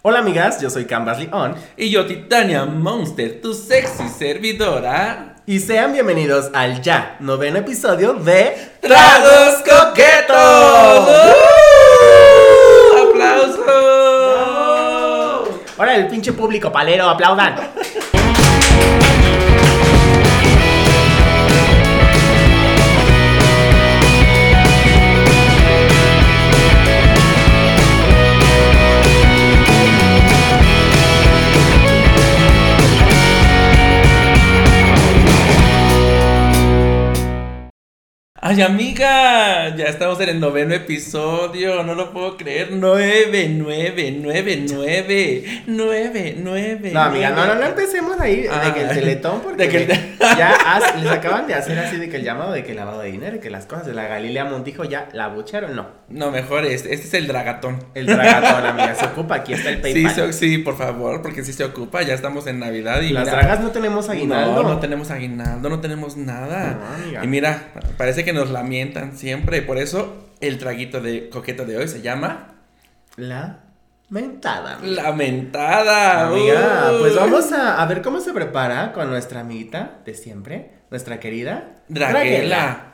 Hola amigas, yo soy Canvas Leon Y yo, Titania Monster, tu sexy servidora. y sean bienvenidos al ya noveno episodio de ¡Tragos coquetos! ¡Uh! ¡Aplausos! Ahora el pinche público palero, aplaudan. Ay, amiga, ya estamos en el noveno episodio, no lo puedo creer. Nueve, nueve, nueve, nueve, nueve, nueve. No, amiga, no, no, no empecemos ahí de que el Ah. teletón, porque De que el- ya les acaban de hacer así de que el llamado de que el lavado de dinero que las cosas de la Galilea Montijo ya la bucharon, no. No, mejor este, este es el dragatón. El dragatón, amiga, se ocupa, aquí está el Sí, PayPal. so- sí, por favor, porque si se ocupa, ya estamos en Navidad y Las mira, dragas no tenemos aguinaldo. No, no tenemos aguinaldo, no tenemos nada. No, amiga. y mira, parece que nos lamentan siempre. Por eso el traguito de coqueto de hoy se llama La mentada. amiga. Lamentada. Amiga, pues vamos a, a ver cómo se prepara con nuestra amiguita de siempre, nuestra querida Draguela.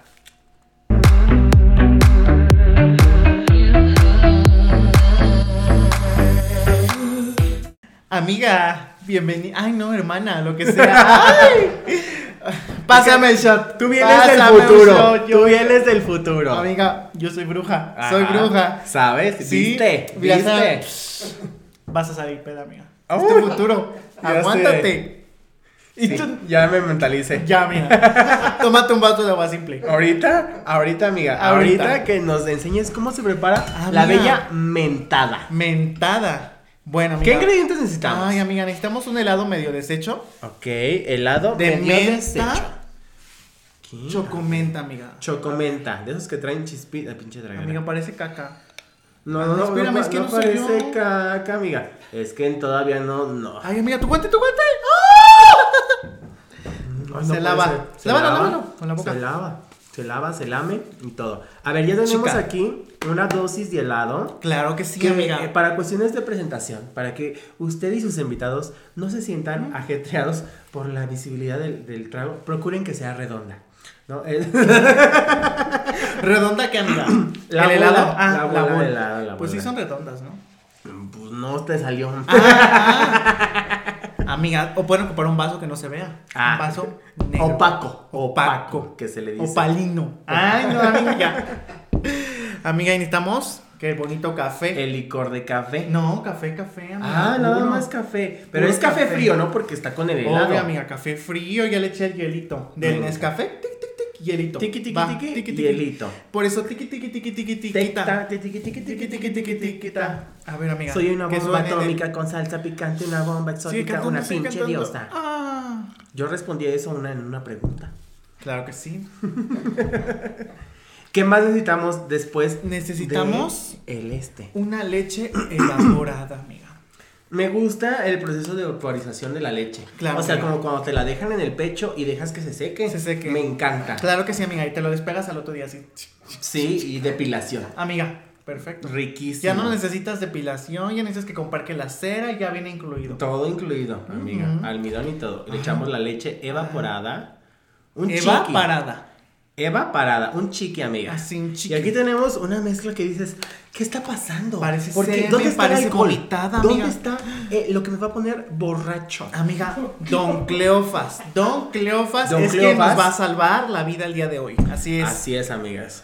Amiga, bienvenida. Ay, no, hermana, lo que sea. Ay. Pásame el shot. Tú vienes del Pásame futuro. shot, yo- Tú vienes del futuro. Amiga, yo soy bruja. Soy bruja. ¿Sabes? Sí, ¿Viste? ¿Viste? Vas a salir peda, amiga. Uy, es tu futuro. Aguántate. Y Sí, tú. ya me mentalicé. Ya, mira. Tómate un vaso de agua simple. Ahorita, ahorita, amiga, Ahorita. ahorita, que nos enseñes cómo se prepara la Amiga. bella mentada. Mentada. Bueno, amiga. ¿Qué ingredientes necesitamos? Ay, amiga, necesitamos un helado medio deshecho. Ok, helado De medio menta. deshecho. ¿Qué? Chocomenta, amiga. Chocomenta, de esos que traen chispita, pinche dragón. Amiga, parece caca. No, Ah, no, no, espérame, no, es que no no yo. parece caca, amiga. Es que todavía no, no. Ay, amiga, tu guante, tu guante. No, se lava. Lávalo, lava, lávalo, con la boca. Se lava, se lava, se lame y todo. A ver, ya tenemos Chica. aquí una dosis de helado. Claro que sí, que, amiga. eh, para cuestiones de presentación, para que usted y sus invitados no se sientan ajetreados por la visibilidad del, del trago, procuren que sea redonda. ¿no? ¿Redonda qué, amiga? La ¿El bola, helado? Ah, la la bola de helado, la Pues sí son redondas, ¿no? pues no te salió. Amiga, o pueden ocupar un vaso que no se vea. Ah. Un vaso negro. Opaco, Opaco. opaco, que se le dice. Opalino. Ay, no, amiga. Amiga, necesitamos qué bonito café. El licor de café. No, café, café, amiga. Ah, nada puro. más café. Pero es café, café. frío, ¿no? Porque está con el helado. Obvio, amiga, café frío, ya le eché el hielito. Del Venga. Nescafé, tic, tic, tic, hielito. Tiqui, Va, tiqui, tiqui, tiqui. hielito. Por eso, tiqui, tiqui, tiquita. Tecta, tiqui, tiqui, tiqui, Tiqui, tiqui, tiqui, tiqui, tiquita. A ver, amiga. Soy una bomba atómica con salsa picante, una bomba exótica, una pinche diosa. Ah, Yo respondí a eso una, en una pregunta. claro que sí. ¿Qué más necesitamos después? Necesitamos de el este. una leche evaporada, amiga. Me gusta el proceso de vaporización de la leche. Claro, O sea, como cuando te la dejan en el pecho y dejas que se seque. Se seque. Me encanta. Claro que sí, amiga. Y te lo despegas al otro día así. Sí, y depilación. Amiga, perfecto. Riquísimo. Ya no necesitas depilación, ya necesitas que comprar que la cera ya viene incluido. Todo incluido, amiga. Almidón y todo. Le echamos la leche evaporada. Un Eva parada. Un chiqui, amiga. Así un Y chiqui. aquí tenemos una mezcla que dices, ¿qué está pasando? Parece Porque ¿dónde está parece vomitada, ¿Dónde amiga? está eh, lo que me va a poner borracho? Amiga, Don Cleofas. Don Cleofas Don es quien Cleofas. nos va a salvar la vida el día de hoy. Así es. Así es, amigas.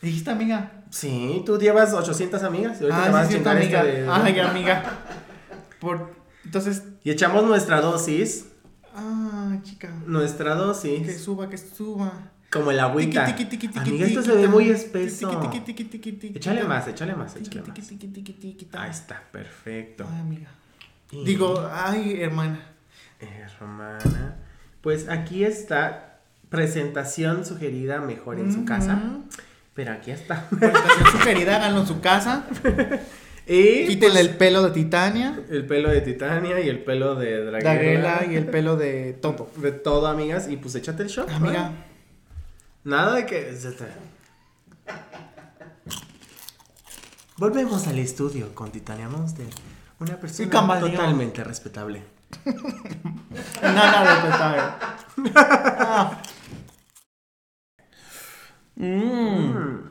¿Dijiste, amiga? Sí, tú llevas 800 amigas y ahorita te Ah, vas a sí, cierto, chingar amiga. este de- Ay, amiga. Por... Entonces, Y echamos nuestra dosis, ah, chica. nuestra Que dosis, suba, que suba. Como el agüita. Tiqui, tiqui, Amiga, esto se ve muy espeso. Échale más, échale más, échale más. Ahí está, perfecto. Ay, amiga. Y- Digo, ay, hermana. Hermana. Pues aquí está presentación sugerida mejor en su casa. Pero aquí está. Presentación sugerida, háganlo en su casa. Y Quítenle el pelo de Titania, el pelo de Titania y el pelo de Draguela. Daguela y el pelo de Toto. De todo, amigas. Y pues échate el shot. Amiga. Nada de que. Volvemos al estudio con Titania Monster. Una persona totalmente respetable. Nada respetable. Ah, Mm.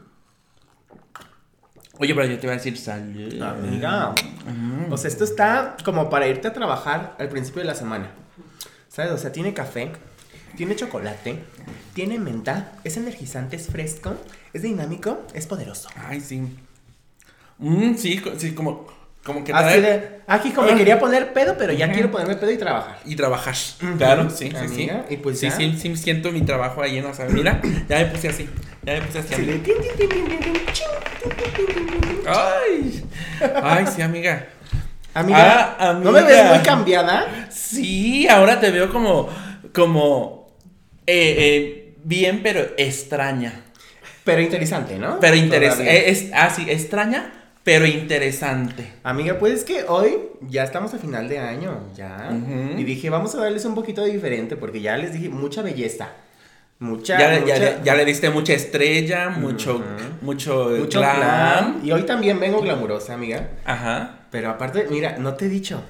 Oye, pero yo te iba a decir salud. Amiga. Mm. O sea, esto está como para irte a trabajar al principio de la semana. ¿Sabes? O sea, tiene café, tiene chocolate, tiene menta, es energizante, es fresco, es dinámico, es poderoso. Ay, sí. Mm, sí, sí, como, como que Así trae- de, aquí como quería poner pedo, pero ya quiero ponerme pedo y trabajar. Y trabajar. Claro, sí, sí, sí. Y pues sí, ya. sí, sí, siento mi trabajo ahí, ¿no? O sea, mira, ya me puse así. Ya me puse así. Sí, de. Ay. Ay, sí, amiga. Amiga, Ah, ¿no me ves muy cambiada? Sí, ahora te veo como, como, eh, eh, bien, pero extraña. Pero interesante, ¿no? Pero interesante. Todavía. Es, ah, sí, extraña, pero interesante. Amiga, pues es que hoy ya estamos a final de año, ya. Y dije, vamos a darles un poquito de diferente, porque ya les dije mucha belleza. Mucha, Ya, mucha- ya, ya le diste mucha estrella, mucho, mucho, mucho glam. glam. Y hoy también vengo glamurosa, amiga. Ajá. Pero aparte, mira, no te he dicho.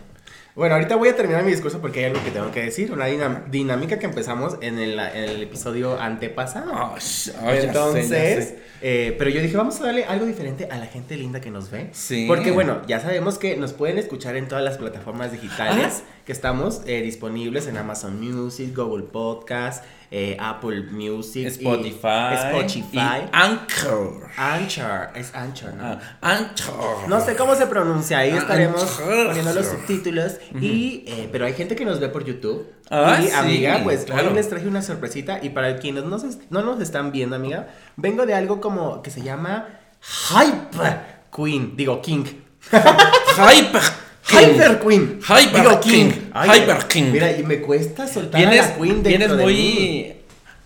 Bueno, ahorita voy a terminar mi discurso porque hay algo que tengo que decir. Una dinámica que empezamos en el, en el episodio antepasado. Ya sé, ya Entonces, sé. eh, pero yo dije, vamos a darle algo diferente a la gente linda que nos ve. Sí. Porque bueno, ya sabemos que nos pueden escuchar en todas las plataformas digitales Ah. que estamos eh, disponibles en Amazon Music, Google Podcast, eh, Apple Music, y Spotify. Spotify, y Anchor. Anchor, es Anchor, ¿no? Ah, Anchor. No sé cómo se pronuncia, ahí Ah, estaremos Anchor. poniendo los subtítulos. y, eh, pero hay gente que nos ve por YouTube. Ah, y sí, amiga, pues claro. hoy les traje una sorpresita. Y para quienes no, no nos están viendo, amiga, vengo de algo como que se llama Hyper Queen. Digo, King. Hyper. King. Hyper Queen. Hyper Digo, King. Ay, Hyper King. Mira, y me cuesta soltar Vienes, a la Queen vienes de mí. muy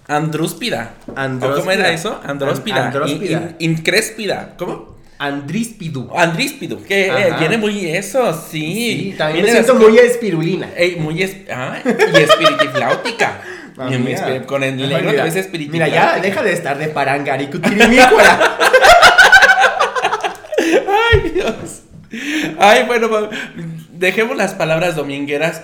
andrúspida. Andróspida. ¿O ¿Cómo era eso? Andróspida. An- andróspida. In- in- incréspida. ¿Cómo? Andríspidu. Andríspido. Que eh, Ajá. viene muy eso, sí. Sí, también me Viene siento las- muy espirulina. Ey, muy es, ah, y espiritifláutica. Muy espi- con el que es Mira, ya espiritifláutica. deja de estar de parangaricutirimícola. Ay, Dios. Ay, bueno, va- dejemos las palabras domingueras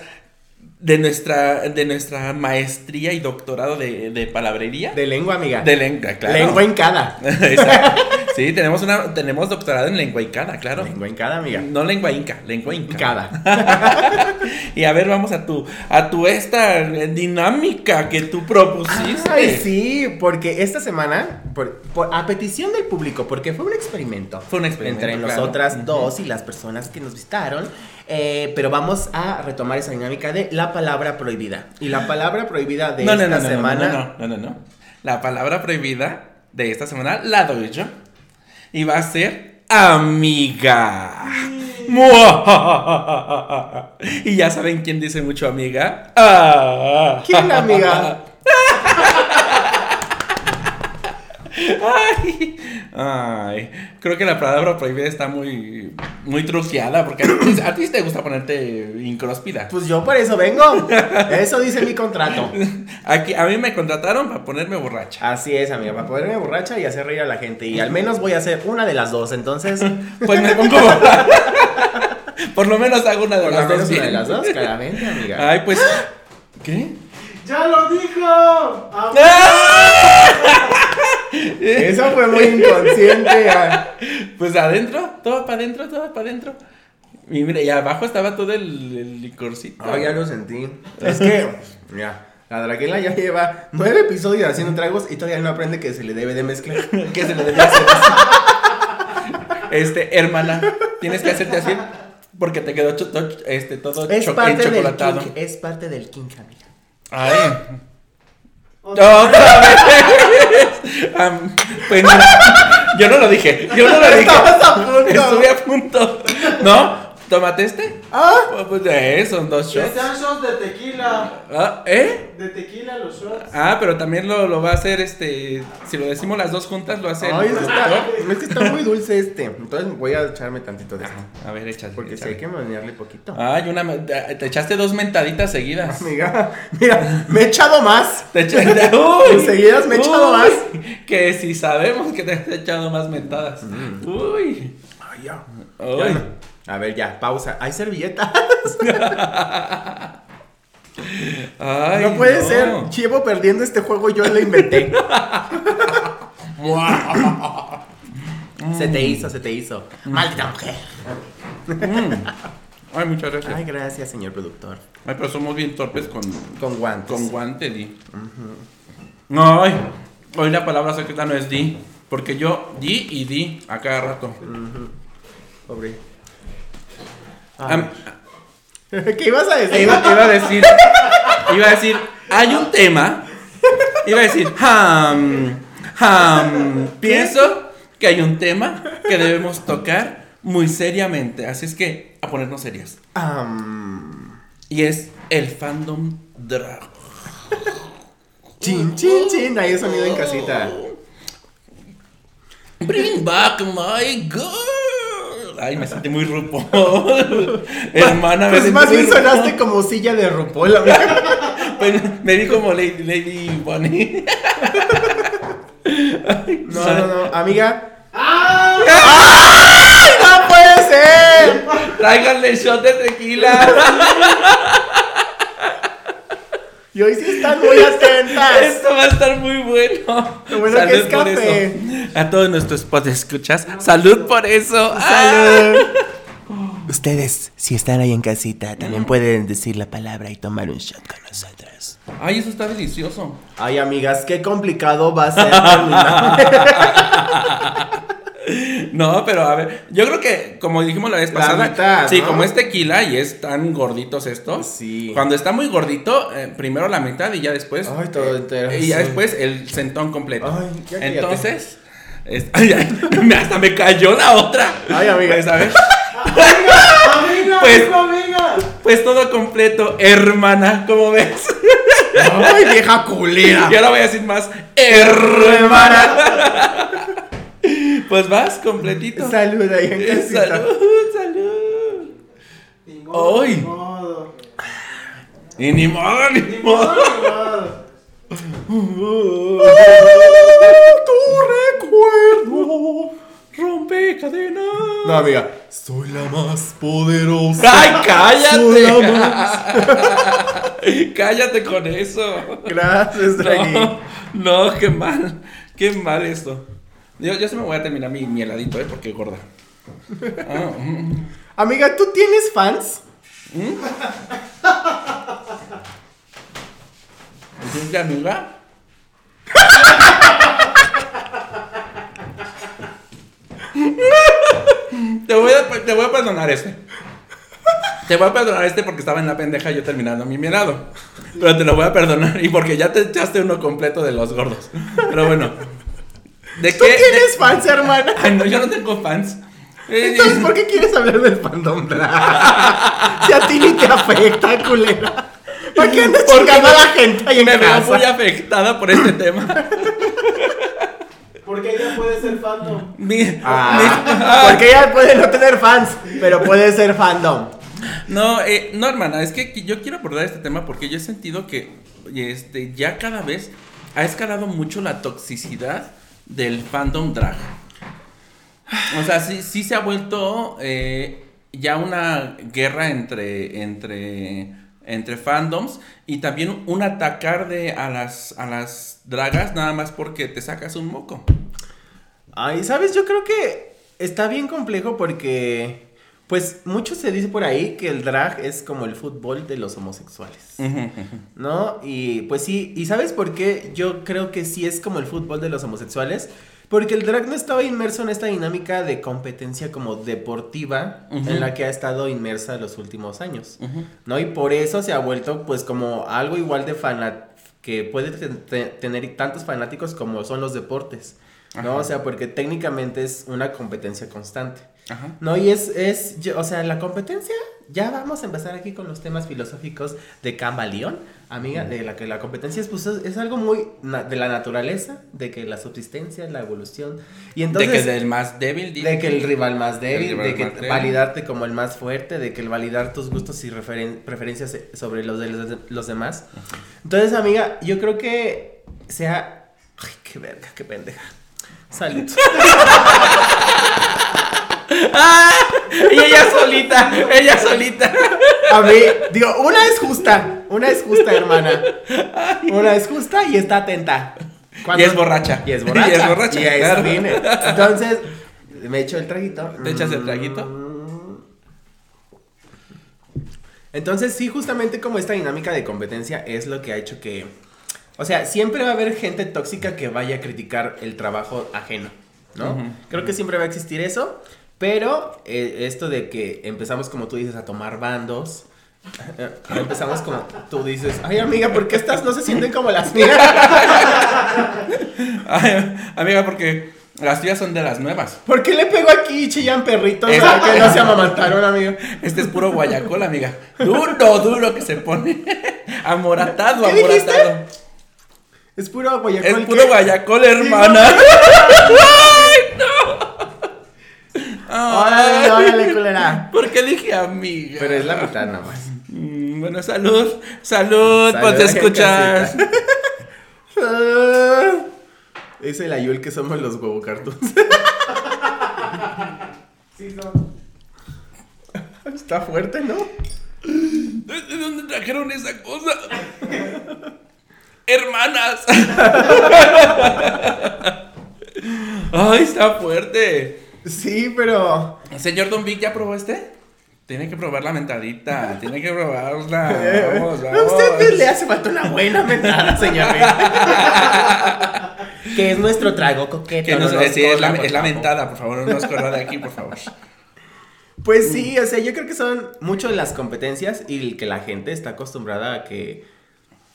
de nuestra, de nuestra maestría y doctorado de, de palabrería. De lengua, amiga. De lengua, claro. Lengua hincada. Exacto. Sí, tenemos una, tenemos doctorado en lengua incada, claro. Lengua hincada, amiga. No lengua inca, lengua inca. Hincada. Y a ver, vamos a tu, a tu esta dinámica que tú propusiste. Ay, sí, porque esta semana, por, por- a petición del público, porque fue un experimento. Fue un experimento, Entre claro. nosotras dos y las personas que nos visitaron. eh, pero vamos a retomar esa dinámica de la palabra prohibida. Y la palabra prohibida de no, esta no, no, semana. No, no, no, no, no. La palabra prohibida de esta semana la doy yo. Y va a ser amiga. Y ya saben quién dice mucho amiga. Ah. ¿Quién, amiga? Ay, ay, creo que la palabra prohibida está muy, muy truqueada porque a ti, a ti te gusta ponerte incróspida. Pues yo por eso vengo. Eso dice mi contrato. Aquí, a mí me contrataron para ponerme borracha. Así es, amiga, para poderme borracha y hacer reír a la gente. Y al menos voy a hacer una de las dos, entonces. Pues me pongo borracha. Por lo menos hago una de Por las menos dos una de bien. las dos, claramente, amiga. Ay, pues. ¿Qué? ¡Ya lo dijo! Eso fue muy inconsciente. Pues adentro, todo para adentro, todo para adentro. Y mira, y abajo estaba todo el, el licorcito. Ah, ya lo sentí. Es que, mira, la Draguela ya lleva nueve episodios haciendo tragos y todavía no aprende que se le debe de mezclar. que se le debía hacer así. Este, hermana, tienes que hacerte así porque te quedó cho- to- este, todo Es cho- parte del kink, es parte del kink, amiga. Ay. ¡Otra vez! Pues yo no lo dije, yo no lo dije. Estabas a punto. Estuve a punto. ¿No? ¿Tómate este? Ah, Oh, Pues eh, son dos Que shots. sean shots de tequila. Ah, ¿Eh? De tequila los shots. Ah, pero también lo, lo va a hacer este. Si lo decimos las dos juntas, lo hace el ay, es que, está, es que está muy dulce este. Entonces voy a echarme tantito de esto. A ver, échale. Porque échale. hay que menearle poquito. Ay, una. me- Te echaste dos mentaditas seguidas. Amiga, mira, me he echado más. Te echaste. ¡Uy! Enseguidas me he echado Uy, más. Que si sabemos que te has echado más mentadas. Uy. Ay, ya. Uy. Ya no, A ver, ya, pausa. ¿Hay servilletas? Ay, no puede ser. Llevo perdiendo este juego, yo lo inventé. se te hizo, se te hizo. Maldita mujer. Ay, muchas gracias. Ay, Ay, gracias, señor productor. pero somos bien torpes con, Con guantes. con guante, di. Ay, hoy la palabra secreta no es di. Porque yo di y di a cada rato. Pobre. ¿Qué ibas a decir? iba, iba a decir, iba a decir, hay un tema. Iba a decir, ham, ham. Pienso que hay un tema que debemos tocar muy seriamente. Así es que a ponernos serios. Am, Y es el fandom drag. chin, chin, chin. Ahí el sonido en casita. Bring back my girl. Ay, me sentí muy rupo. Hermana, me Pues más bien sonaste como silla de RuPaul. amiga. Pues, me vi como Lady, Lady Bunny. No, no, no. Amiga. ¡Ay, ¡No puede ser! Tráiganle shot de tequila. Y hoy sí están muy atentas. Esto va a estar muy bueno. Lo bueno que es por café. eso. A todos nuestros escuchas. Salud por eso. Ah. Salud. Ustedes, si están ahí en casita, también pueden decir la palabra y tomar un shot con nosotros. Ay, eso está delicioso. Ay, amigas, qué complicado va a ser. No, pero a ver, yo creo que como dijimos la vez La pasada, mitad, sí, ¿no? como es tequila y es tan gorditos estos, Sí. cuando está muy gordito, eh, primero la mitad y ya después, Ay, todo entero. y ya sí. después el centón completo. Ay, ya. Entonces, es- ay, ay, me- hasta me cayó la otra. Ay, amiga. Pues, a ver, ¡Amiga! Pues- amigo, amiga! pues todo completo, hermana, ¿cómo ves? Ay, vieja culera. Y ahora voy a decir más, hermana. Pues vas completito. Salud ahí en casita. Salud, salud. Ni modo, Ay. ni modo. Y ni modo, ni Ni modo. modo, modo. tu recuerdo. Rompe cadena. No, amiga. Soy la más poderosa. ¡Ay, Soy la cállate! más- cállate con eso. Gracias, Draghi. No, no, qué mal. Qué mal esto. Yo, yo se me voy a terminar mi, mi heladito, ¿eh? Porque gorda. Ah, mm. Amiga, ¿tú tienes fans? ¿Tienes de amiga? te, voy a, te voy a perdonar este. Te voy a perdonar este porque estaba en la pendeja yo terminando mi helado. Pero te lo voy a perdonar y porque ya te echaste uno completo de los gordos. Pero bueno. ¿De ¿Tú qué? tienes de- fans, hermana? Ay, no, yo no tengo fans. Entonces, ¿por qué quieres hablar del fandom drag? Si a ti ni te afecta, culera. ¿Por qué andas Porque chingando a la gente ahí en me veo casa? muy afectada por este tema. Porque ella puede ser fandom. Mi- Ah, porque ella puede no tener fans, pero puede ser fandom. No, eh, no, hermana, es que yo quiero abordar este tema porque yo he sentido que este, ya cada vez ha escalado mucho la toxicidad del fandom drag. O sea, sí, sí se ha vuelto eh, ya una guerra entre, entre, entre fandoms y también un atacar de, a, las, a las dragas nada más porque te sacas un moco. Ay, ¿sabes? Yo creo que está bien complejo porque, pues, mucho se dice por ahí que el drag es como el fútbol de los homosexuales. ¿No? Y pues sí, ¿y sabes por qué? Yo creo que sí es como el fútbol de los homosexuales. Porque el drag no estaba inmerso en esta dinámica de competencia como deportiva en la que ha estado inmersa los últimos años. ¿No? Y por eso se ha vuelto pues como algo igual de fanat que puede te- te- tener tantos fanáticos como son los deportes. ¿No? Ajá. O sea, porque técnicamente es una competencia constante. Ajá. No, y es, es, o sea, la competencia, ya vamos a empezar aquí con los temas filosóficos de Cambaleón, amiga, de la que la competencia es, pues, es, algo muy de la naturaleza, de que la subsistencia, la evolución, y entonces... de que del más débil. De que el rival más débil, rival de que más débil. validarte como el más fuerte, de que el validar tus gustos y referen- preferencias sobre los de los, de- los demás. Entonces, amiga, yo creo que sea... Ay, qué verga, qué pendeja. Salud. ¡Ah! Y ella solita, ella solita. A mí, digo, una es justa, una es justa, hermana. Una es justa y está atenta. Y es borracha. Y es borracha. Y es borracha, Y claro. vine. Entonces, me echo el traguito. ¿Te echas el traguito? Mm. Entonces, sí, justamente como esta dinámica de competencia es lo que ha hecho que. O sea, siempre va a haber gente tóxica que vaya a criticar el trabajo ajeno, ¿no? Creo que siempre va a existir eso. Pero eh, esto de que empezamos, como tú dices, a tomar bandos. Empezamos como tú dices, ay amiga, ¿por qué estas no se sienten como las mías? Ay, amiga, porque las tuyas son de las nuevas. ¿Por qué le pego aquí y chillan perritos? ¿A que no se amamantaron, amigo? Este es puro guayacol, amiga. Duro, duro que se pone. Amoratado, ¿Qué dijiste? amoratado. Es puro guayacol. Es puro ¿qué? guayacol, hermana. Órale, órale, culera. ¿Por qué dije amiga? Pero es la mitad nada más. Mm, bueno, salud. Salud, Salud, pues te escuchas. Es el Ayul que somos los huevo cartoons. Sí, son. Está fuerte, ¿no? ¿De dónde trajeron esa cosa? Hermanas. Ay, está fuerte. Sí, pero. Señor Don Vic, ¿ya probó este? Tiene que probar la mentadita, tiene que probarla. Vamos, A vamos. usted le hace falta una buena mentada, señor. que es nuestro trago coqueto. Que no, no nos sí, es, la, corra, es la mentada, por favor, no nos corra de aquí, por favor. Pues sí, o sea, yo creo que son mucho de las competencias y que la gente está acostumbrada a que.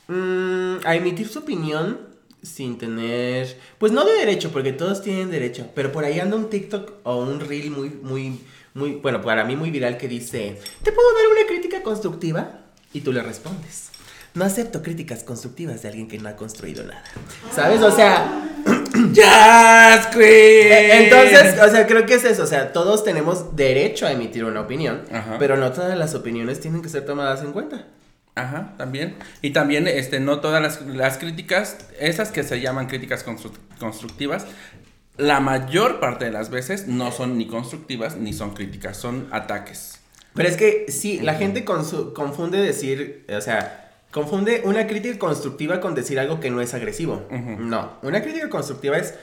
mm, a emitir su opinión sin tener. Pues no de derecho, porque todos tienen derecho. Pero por ahí anda un TikTok o un reel muy, muy, muy. Bueno, para mí muy viral que dice: ¿Te puedo dar una crítica constructiva? Y tú le respondes. No acepto críticas constructivas de alguien que no ha construido nada. ¿Sabes? O sea, ¡Jazz Entonces, o sea, creo que es eso, o sea, todos tenemos derecho a emitir una opinión, Ajá. pero no todas las opiniones tienen que ser tomadas en cuenta. Ajá, también. Y también, este, no todas las, las críticas, esas que se llaman críticas constru- constructivas, la mayor parte de las veces no son ni constructivas ni son críticas, son ataques. Pero es que sí, la gente confunde decir, o sea, confunde una crítica constructiva con decir algo que no es agresivo. No, una crítica constructiva es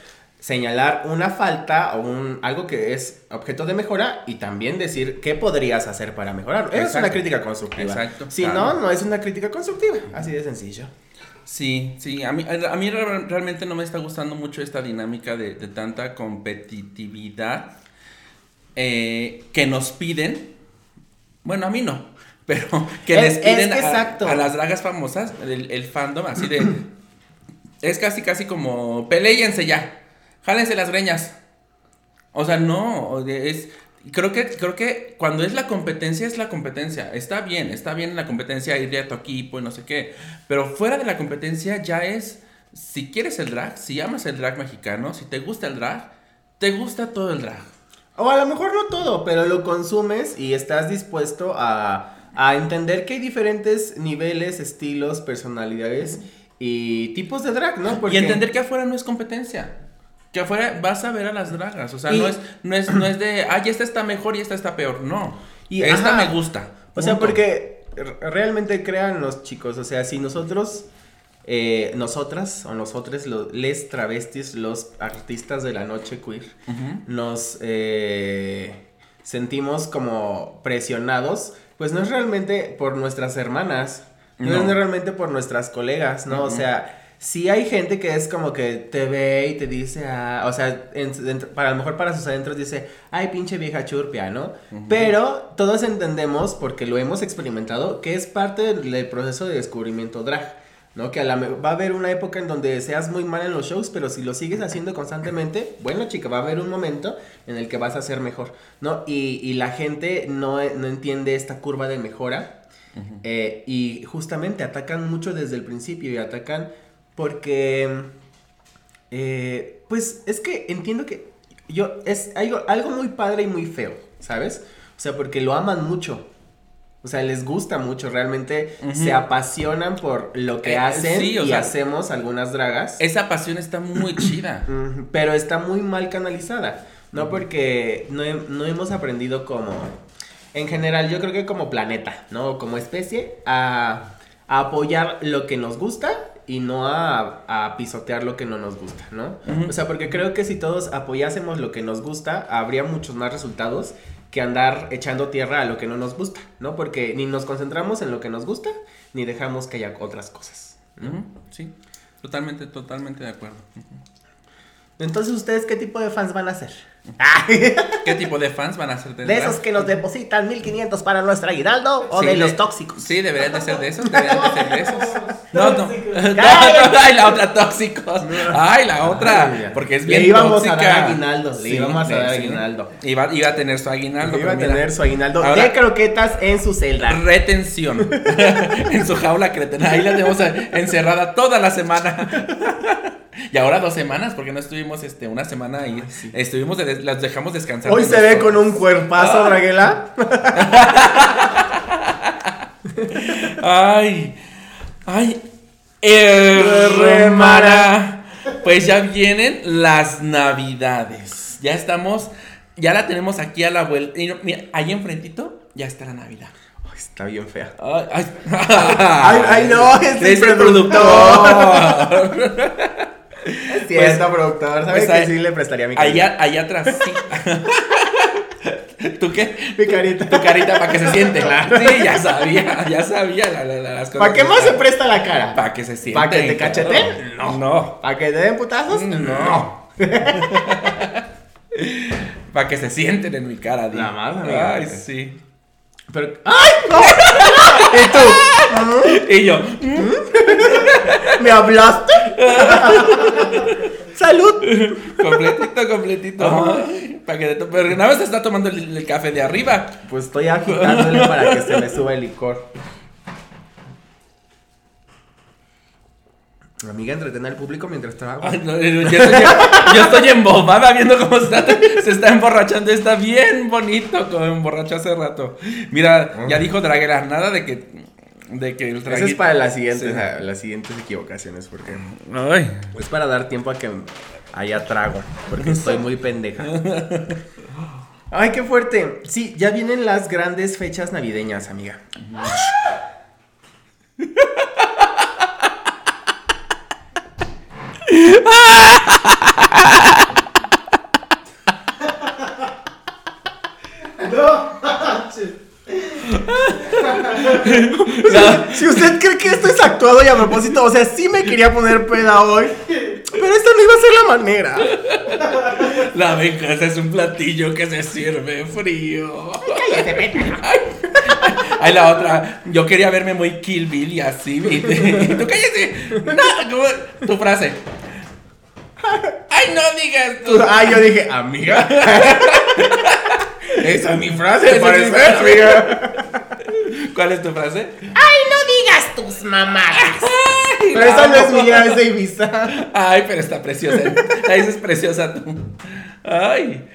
señalar una falta o un algo que es objeto de mejora y también decir qué podrías hacer para mejorar. Esa es una crítica constructiva. Exacto, Si claro. no, no es una crítica constructiva. Así de sencillo. Sí, sí, a mí, a mí re- realmente no me está gustando mucho esta dinámica de, de tanta competitividad eh, que nos piden. Bueno, a mí no, pero que Es- les es piden que a- las dragas famosas, el, el fandom, así de. es casi, casi como. Peléyense ya, jálense las greñas. O sea, no, es. Creo que, creo que cuando es la competencia, es la competencia. Está bien, está bien la competencia, irle a tu equipo y no sé qué. Pero fuera de la competencia ya es, si quieres el drag, si amas el drag mexicano, si te gusta el drag, te gusta todo el drag. O a lo mejor no todo, pero lo consumes y estás dispuesto a, a entender que hay diferentes niveles, estilos, personalidades y tipos de drag, ¿no? Y entender que afuera no es competencia. Que afuera vas a ver a las dragas. O sea, Y- no, es, no, es, no es de, ay, esta está mejor y esta está peor. No. Y, esta ajá. me gusta. O sea, Punto. porque realmente créanos, chicos, o sea, si nosotros, eh, nosotras o nosotros, los, les travestis, los artistas de la noche queer, nos eh, sentimos como presionados, pues no es realmente por nuestras hermanas, no, No. es realmente por nuestras colegas, ¿no? O sea, sí hay gente que es como que te ve y te dice, ah, o sea, en- dentro- para a lo mejor para sus adentros dice, ay, pinche vieja churpia, ¿no? Pero todos entendemos, porque lo hemos experimentado, que es parte del, proceso de descubrimiento drag. ¿no? Que a la va a haber una época en donde seas muy mal en los shows, pero si lo sigues haciendo constantemente, bueno, chica, va a haber un momento en el que vas a ser mejor, ¿no? Y, y la gente no, no entiende esta curva de mejora eh, y justamente atacan mucho desde el principio y atacan porque, eh, pues es que entiendo que yo, es algo, algo muy padre y muy feo, ¿sabes? O sea, porque lo aman mucho. O sea, les gusta mucho, realmente se apasionan por lo que Eh, hacen sí, y sea, hacemos algunas dragas. Esa pasión está muy chida. Pero está muy mal canalizada. ¿no? Porque no, he- no hemos aprendido como, en general, yo creo que como planeta, ¿no? Como especie, a, a apoyar lo que nos gusta y no a, a pisotear lo que no nos gusta, ¿no? Ujú. O sea, porque creo que si todos apoyásemos lo que nos gusta, habría muchos más resultados que andar echando tierra a lo que no nos gusta, ¿no? Porque ni nos concentramos en lo que nos gusta, ni dejamos que haya otras cosas. ¿no? Ujú, Sí, totalmente, totalmente de acuerdo. Ujú. Entonces, ¿ustedes qué tipo de fans van a ser? ¿Qué tipo de fans van a ser ¿De drag? esos que nos depositan 1500 para nuestro aguinaldo o Sí, de de- los tóxicos? Sí, deberían de ser de esos, deberían de ser de esos. No, no. Ay, la otra tóxicos. Ay, la otra. Porque es Le bien íbamos a tóxica. dar aguinaldo, le íbamos a dar aguinaldo. Iba, iba a tener su aguinaldo. Iba a mira, tener su aguinaldo Ahora- de croquetas en su celda. Retención. en su jaula cretena. Ahí la tenemos encerrada toda la semana. Y ahora dos semanas, porque no estuvimos este, una semana y estuvimos de- las dejamos descansar. Hoy se ve con un cuerpazo, Braguela. Ay, ay, hermana. Pues ya vienen las navidades. Ya estamos, ya la tenemos aquí a la vuelta. Mira, ahí enfrentito ya está la Navidad. Ay, está bien fea. Ay, ay, Ay, ay, no, es el es el productor. Es cierto, productor. ¿Sabes pues que sí le prestaría mi carita? allá, allá atrás, sí. ¿Tú qué? Mi carita. Tu carita para que se siente. Sí, ya sabía, ya sabía la- la- la- las cosas. ¿Para qué más se presta la cara? Para que se sienta. ¿Para que te cacheteen? No. No. ¿Para que te den putazos? No. Para que se sienten en mi cara, di. Nada más. Ay, sí. Pero... ¡Ay, no! ¿Y tú? Y yo, ¿Me hablaste? ¡Salud! completito, completito. Para que te Pero nada más te está tomando el, el café de arriba. Pues estoy agitándole para que se me suba el licor. Amiga, entretén al público mientras trabajo. Ay, no, yo, estoy, yo estoy embobada viendo cómo está- se está emborrachando. Está bien bonito como emborrachó hace rato. Mira, ya dijo Draguera, nada de que. De que el Eso traguito- es para las siguientes, Sí. a- las siguientes equivocaciones, porque Ay. es para dar tiempo a que haya trago, porque estoy muy pendeja. Ay, qué fuerte. Sí, ya vienen las grandes fechas navideñas, amiga. Si usted cree que esto es actuado y a propósito, o sea, sí me quería poner peda hoy, pero esta no iba a ser la manera. La venganza es un platillo que se sirve frío. Cállate, peta. Ay, la otra. Yo quería verme muy Kill Bill y así, ¿viste? Y tú cállate. No, tu frase. Ay, no digas tú. Ah, yo dije, amiga. Esa es mi frase, Esa es parece, mi amiga. ¿Cuál es tu frase? Ay, no digas tus mamadas. Ay, Pero esa no es mía, es de Ibiza. Ay, pero está preciosa. Ahí es preciosa tú. Ay.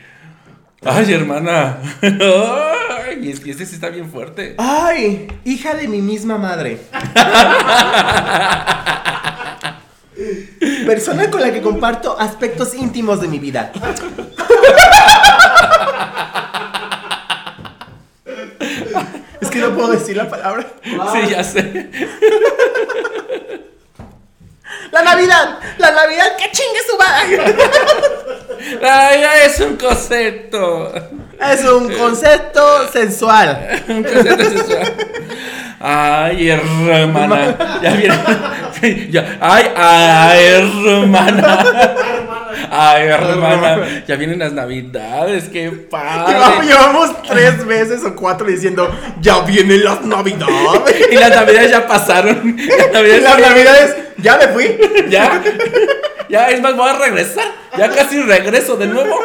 Ay, hermana. Ay, es que este sí está bien fuerte. Ay, hija de mi misma madre. Persona con la que comparto aspectos íntimos de mi vida. Es que no puedo decir la palabra. Sí, ya sé. La Navidad, la Navidad, que chingue su madre. Ay, es un concepto. Es un concepto sensual. Un concepto sexual. Ay, hermana. Ya viene. Ya. Ay, ay, hermana. Ay, hermana. Ya vienen las navidades. Qué padre. llevamos tres veces o cuatro diciendo, ya vienen las Navidades. Y las navidades ya pasaron. Las navidades Las Navidades, ya me fui. Ya. Ya, es más, voy a regresar. Ya casi regreso de nuevo.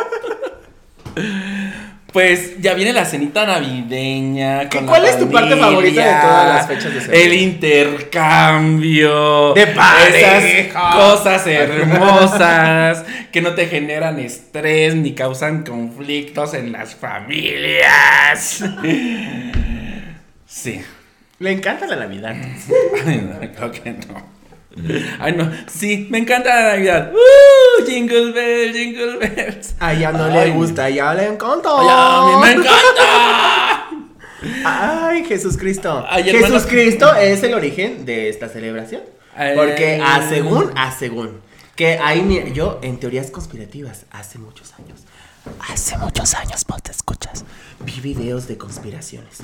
Pues ya viene la cenita navideña. ¿Qué- con la cuál es tu parte favorita de todas las fechas de semana? El intercambio. De pareja. Esas cosas hermosas que no te generan estrés ni causan conflictos en las familias. Sí. Le encanta la Navidad. Ay, no, creo que no. Ay, no. Sí, me encanta la Navidad. ¡Uh! Jingle bell, jingle bells. A ella no le gusta, a ella le encanta. Ay, a mí me encanta. Ay, Jesús Cristo. Ay, Jesús. Cristo es el origen de esta celebración. Ay. Porque a según, a según. Que ahí, mira, yo en teorías conspirativas, hace muchos años, hace muchos años, vos te escuchas, vi videos de conspiraciones.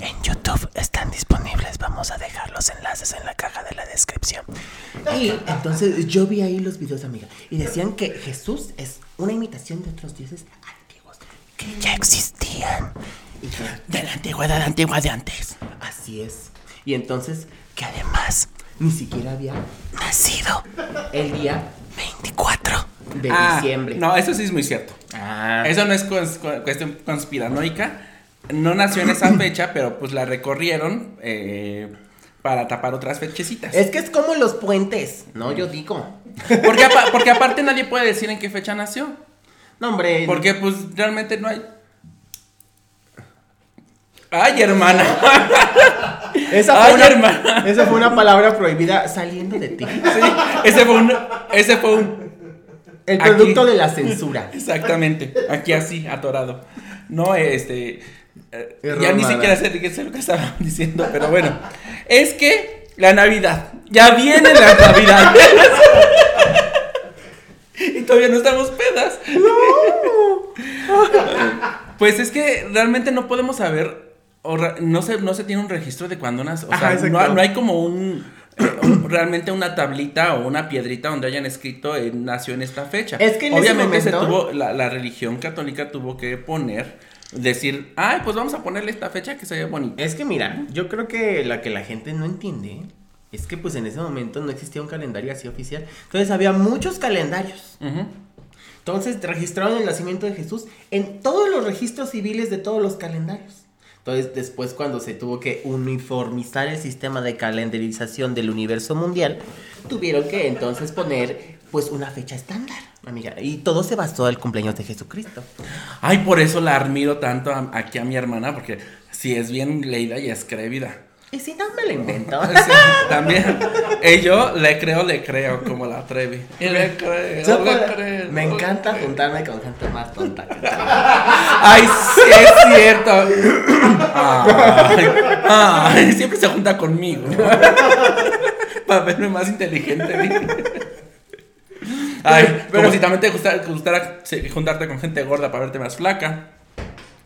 En YouTube están disponibles, vamos a dejar los enlaces en la caja de la descripción. Y entonces yo vi ahí los videos, amiga, y decían que Jesús es una imitación de otros dioses antiguos, que ya existían. De la antigüedad antigua de antes. Así es. Y entonces, que además ni siquiera había nacido el día 24 de Ah, diciembre. No, eso sí es muy cierto. Ah. Eso no es cons- cuestión conspiranoica. No nació en esa fecha, pero pues la recorrieron eh, para tapar otras fechecitas. Es que es como los puentes, ¿no? Yo digo. Porque, apa- porque aparte nadie puede decir en qué fecha nació. No, hombre. Porque pues realmente no hay... Ay, hermana. esa fue, Ay, una, hermana. esa fue una palabra prohibida saliendo de ti. Sí, ese fue un... Ese fue un... El Aquí. producto de la censura. Exactamente. Aquí así, atorado. No, este... eh, ya ni siquiera sé, sé lo que estaba diciendo, pero bueno. Es que la Navidad. Ya viene la Navidad. y todavía no estamos pedas. Pues es que realmente no podemos saber, o no se, no se tiene un registro de cuándo nace. O sea, Ajá, no, no hay como un- realmente una tablita o una piedrita donde hayan escrito eh, nació en esta fecha. Es que en ese Obviamente se momento- tuvo, la, la religión católica tuvo que poner, decir, ay, pues vamos a ponerle esta fecha que se ve bonita. Es que mira, yo creo que lo que la gente no entiende es que pues en ese momento no existía un calendario así oficial. Entonces había muchos calendarios. Entonces registraron el nacimiento de Jesús en todos los registros civiles de todos los calendarios. Entonces después cuando se tuvo que uniformizar el sistema de calendarización del universo mundial, tuvieron que entonces poner pues una fecha estándar, amiga. Y todo se basó al cumpleaños de Jesucristo. Ay, por eso la admiro tanto aquí a mi hermana, porque si es bien leída y escribida. Y si no me lo invento. Sí, también. Y yo le creo, le creo, como la Trevi. Y le creo, Yo le puedo- creo. me encanta juntarme con gente más tonta que. Ay, sí, es cierto. Ay, ay, siempre se junta conmigo. Para verme más inteligente. Ay, Pero- como si también te gustara, juntarte con gente gorda para verte más flaca.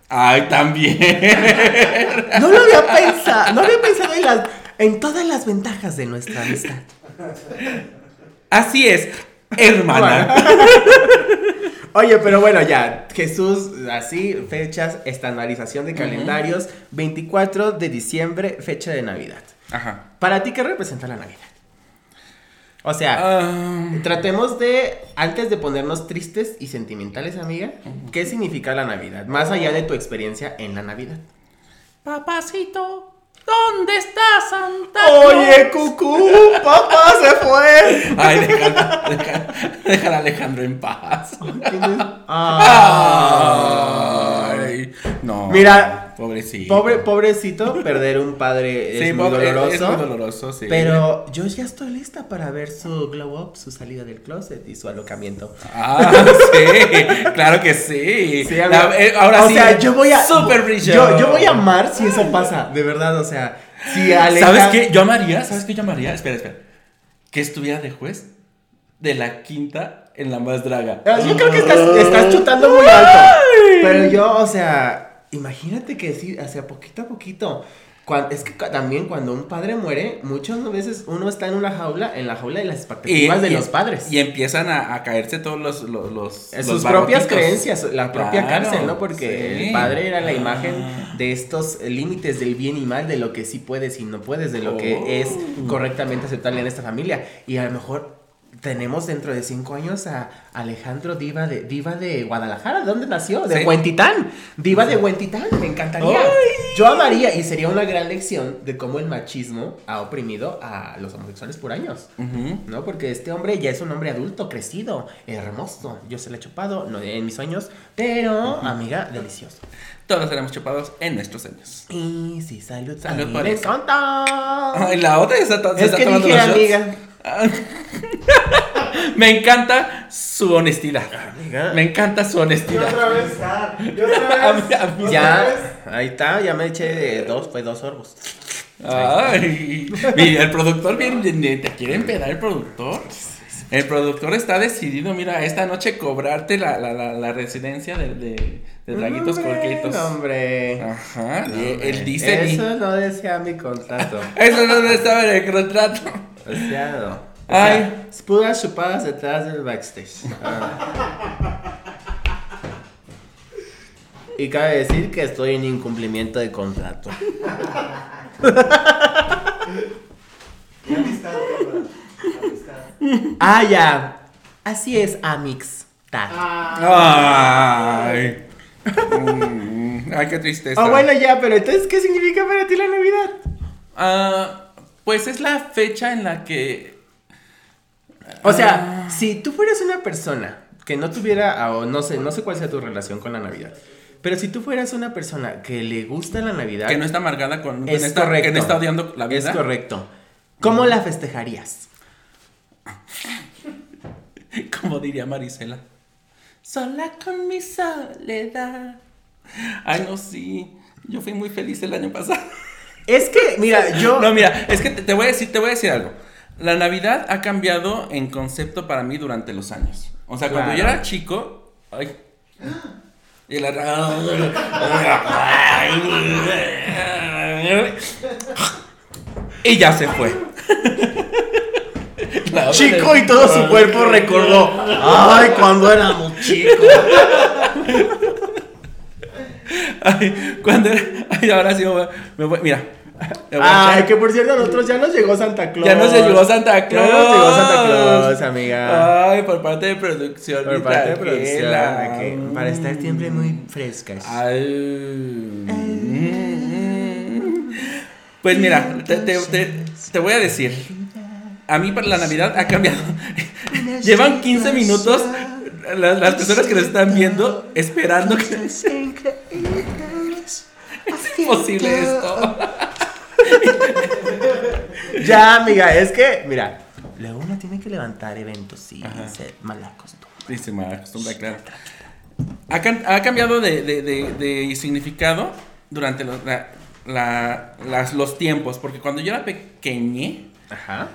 Ay, también. No lo había pensado, no había pensado en, las, en todas las ventajas de nuestra amistad. Así es, hermana. Oye, pero bueno, ya, Jesús, así, fechas, estandarización de calendarios, 24 de diciembre, fecha de Navidad. Ajá. ¿Para ti qué representa la Navidad? O sea, Ah, tratemos de, antes de ponernos tristes y sentimentales, amiga, ¿qué significa la Navidad? Más allá de tu experiencia en la Navidad. papacito, ¿dónde está Santa Claus? Oye, cucú, papá se fue. Ay, déjala, déjala, déjala a Alejandro en paz. Ah. Ay, no. Mira, pobrecito. Pobre, pobrecito, perder un padre es Sí, muy pobre, doloroso. Es muy doloroso, sí. Pero yo ya estoy lista para ver su glow up, su salida del closet y su alocamiento. Ah, sí, claro que sí. Sí, La- eh, ahora o sí. sea, yo voy a. Super brillo. yo, yo voy a amar si eso pasa, de verdad, o sea. Si ¿Sabes qué? Yo amaría, ¿sabes qué yo amaría? Espera, espera. Que estuviera de juez de la quinta en la más draga. Ah, Yo creo que estás, estás chutando muy alto. Pero yo, o sea, imagínate que sí, hacia poquito a poquito. cuan- es que también cuando un padre muere, muchas veces uno está en una jaula, en la jaula de las expectativas de y- los padres. Y empiezan a, a caerse todos los. los, los- los sus propias creencias, la propia Claro, cárcel, ¿no? Porque sí. el padre era la imagen Ah. de estos límites del bien y mal, de lo que sí puedes y no puedes, de lo Oh. que es correctamente aceptable en esta familia. Y a lo mejor tenemos dentro de cinco años a Alejandro Diva de, Diva de Guadalajara. ¿De dónde nació? De Sí. Huentitán. Diva de Huentitán, me encantaría. Ay. Yo amaría y sería una gran lección de cómo el machismo ha oprimido a los homosexuales por años. Ujú. ¿no? Porque este hombre ya es un hombre adulto, crecido, hermoso. Yo se lo he chupado, no en mis sueños, pero, amiga, delicioso. Todos seremos chupados en nuestros años. Y sí, salud, Salud salud. por eso. Ay, la otra ya está, es está que tomando dije, los shots. Me encanta su honestidad. Amiga. Me encanta su honestidad. vez. Y A mí- a mí- Ya, ahí está, ya me eché dos, pues dos sorbos. Ay, mira, el productor bien, bien- te quiere empedar el productor. El productor está decidido, mira, esta noche cobrarte la, la, la, la residencia de, de, de Draguitos Hombre, Colquitos. no, Hombre. Ajá, Hombre. él dice. di- Eso no decía mi contrato. Eso no estaba en el contrato. O sea, no. O Ay. sea, puras chupadas detrás del backstage. Ah. Y cabe decir que estoy en incumplimiento de contrato. Ah, ya. Así es, Amix. Tag. Ay. Mm, Ay, qué tristeza. Ah, bueno, ya, pero entonces, ¿qué significa para ti la Navidad? Ah, pues es la fecha en la que. O sea, si tú fueras una persona que no tuviera, ah, o no sé, no sé cuál sea tu relación con la Navidad, pero si tú fueras una persona que le gusta la Navidad, Que no está amargada con. que es no está, correcto. Que no está odiando la vida. Es correcto. ¿Cómo la festejarías? Como diría Marisela. Sola con mi soledad. Ay, no, sí. Yo fui muy feliz el año pasado. Es que, mira, yo. No, mira, es que te, te voy a decir, te voy a decir algo. La Navidad ha cambiado en concepto para mí durante los años. O sea, cuando yo era chico. Ay. Y la. Y ya se fue. Chico y todo su cuerpo recordó. Ay, cuando éramos chicos. Ay, cuando era. Ay, ahora sí me voy. mira. me voy a Ay, que por cierto, a nosotros ya nos llegó Santa Claus. Ya nos llegó Santa Claus. Ya nos llegó Santa Claus, amiga. Ay, por parte de producción. Por parte de producción, para estar siempre muy frescas. Ay. Pues mira, te, te- te- te voy a decir. A mí para la Navidad ha cambiado. Llevan 15 minutos las, las personas que nos están viendo esperando que. Es imposible esto. Ya, amiga, es que, mira, luego uno tiene que levantar eventos y Ajá. ser mala costumbre. Dice mala costumbre, claro. Ha, ha cambiado de, de- de- de significado durante los, la- la- las- los tiempos, porque cuando yo era pequeñe, Ajá.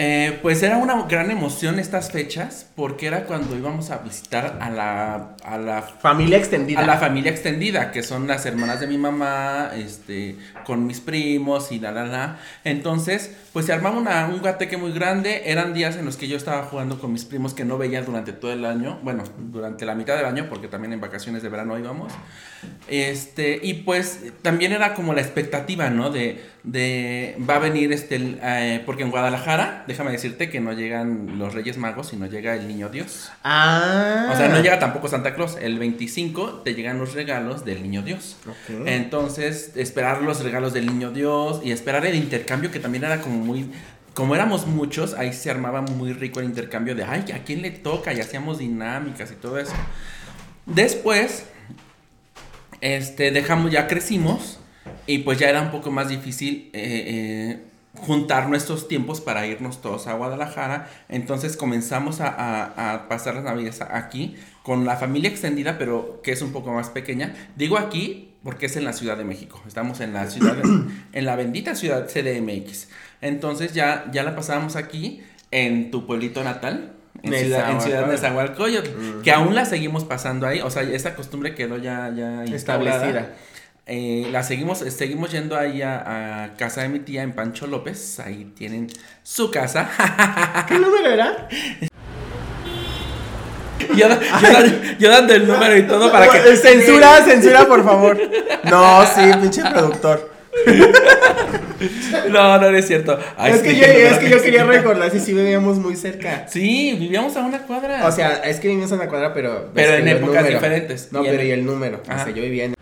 Eh, pues era una gran emoción estas fechas, porque era cuando íbamos a visitar a la, a la Familia extendida. a la familia extendida, que son las hermanas de mi mamá, este, con mis primos y la la la. Entonces, pues se armaba una, un gateque muy grande. Eran días en los que yo estaba jugando con mis primos que no veía durante todo el año. Bueno, durante la mitad del año, porque también en vacaciones de verano íbamos. Este, y pues también era como la expectativa, ¿no? De, de va a venir este, eh, porque en Guadalajara, déjame decirte que no llegan los Reyes Magos, sino llega el Niño Dios. Ah. O sea, no llega tampoco Santa Claus. El 25 te llegan los regalos del niño Dios. Ok. Entonces, esperar los regalos del niño Dios y esperar el intercambio que también era como muy... Como éramos muchos, ahí se armaba muy rico el intercambio de, ay, ¿a quién le toca? Y hacíamos dinámicas y todo eso. Después, este, dejamos, ya crecimos y pues ya era un poco más difícil eh, eh, juntar nuestros tiempos para irnos todos a Guadalajara. Entonces comenzamos a, a- a pasar las navidades aquí con la familia extendida, pero que es un poco más pequeña. Digo aquí porque es en la Ciudad de México. Estamos en la ciudad, de- en la bendita ciudad CDMX. Entonces ya, ya la pasábamos aquí en tu pueblito natal. En ciudad, en ciudad de Nezahualcóyotl, que aún la seguimos pasando ahí, o sea, esa costumbre quedó ya, ya instaurada. Eh, la seguimos, seguimos yendo ahí a, a casa de mi tía en Pancho López. Ahí tienen su casa. ¿Qué número era? yo, yo- yo dando el número y todo para que. Censura, censura, por favor. No, sí, pinche productor. No, no, no es cierto. Ay, es, sí, que yo, es que yo quería recordar si sí vivíamos muy cerca. Sí, vivíamos a una cuadra. O sea, es que vivíamos en la cuadra, pero. Pero en épocas diferentes. No, pero y el número. O Ajá. sea, yo vivía en.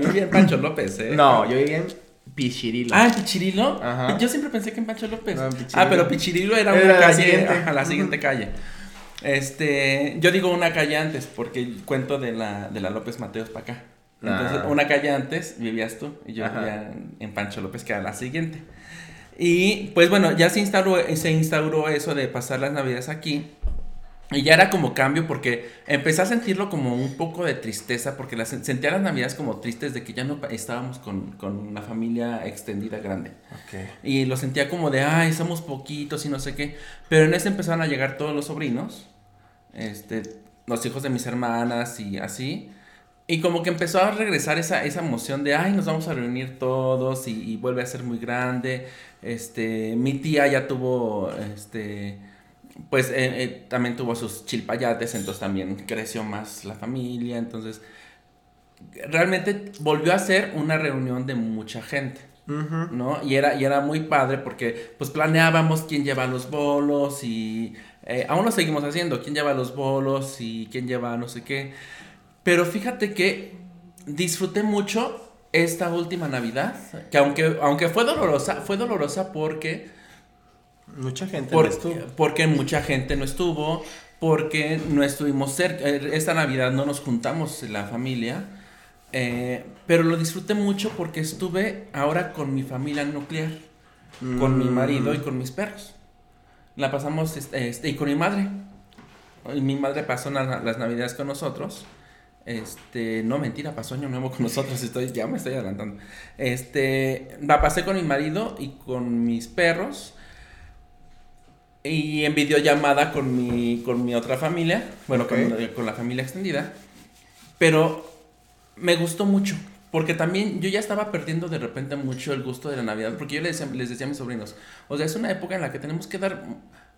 Vivía en Pancho López, ¿eh? No, yo vivía en Pichirilo. Ah, en Pichirilo. Ajá. Yo siempre pensé que en Pancho López. No, en. Ah, pero Pichirilo era una la calle. siguiente. ajá, la siguiente calle. Este, yo digo una calle antes porque cuento de la, de la López Mateos para acá. Entonces, Ah. una calle antes vivías tú y yo Ajá. vivía en, en Pancho López, que era la siguiente. Y pues bueno, ya se instauró, se instauró eso de pasar las navidades aquí. Y ya era como cambio porque empecé a sentirlo como un poco de tristeza porque las, sentía las navidades como tristes de que ya no estábamos con, con una familia extendida grande. Y lo sentía como de, ay, somos poquitos y no sé qué. Pero en ese empezaron a llegar todos los sobrinos, este, los hijos de mis hermanas y así. Y como que empezó a regresar esa, esa emoción de, ay, nos vamos a reunir todos y, y vuelve a ser muy grande. Este, mi tía ya tuvo, este, pues eh, eh, también tuvo sus chilpayates, entonces también creció más la familia, entonces realmente volvió a ser una reunión de mucha gente. ¿No? Y era, y era muy padre porque pues planeábamos quién lleva los bolos y eh, aún lo seguimos haciendo, quién lleva los bolos y quién lleva no sé qué. Pero fíjate que disfruté mucho esta última Navidad, que aunque, aunque fue dolorosa, fue dolorosa porque Mucha gente no estuvo. Porque mucha gente no estuvo, porque no estuvimos cerca. Eh, esta Navidad no nos juntamos la familia. Eh, pero lo disfruté mucho porque estuve ahora con mi familia nuclear, con mi marido y con mis perros. La pasamos, este, este y con mi madre. Mi madre pasó las navidades con nosotros. Este, no mentira, pasó año nuevo con nosotros, estoy, ya me estoy adelantando. Este, la pasé con mi marido y con mis perros y en videollamada con mi, con mi otra familia, bueno, con, la familia extendida. Pero me gustó mucho, porque también yo ya estaba perdiendo de repente mucho el gusto de la Navidad, porque yo les decía, les decía a mis sobrinos, o sea, es una época en la que tenemos que dar,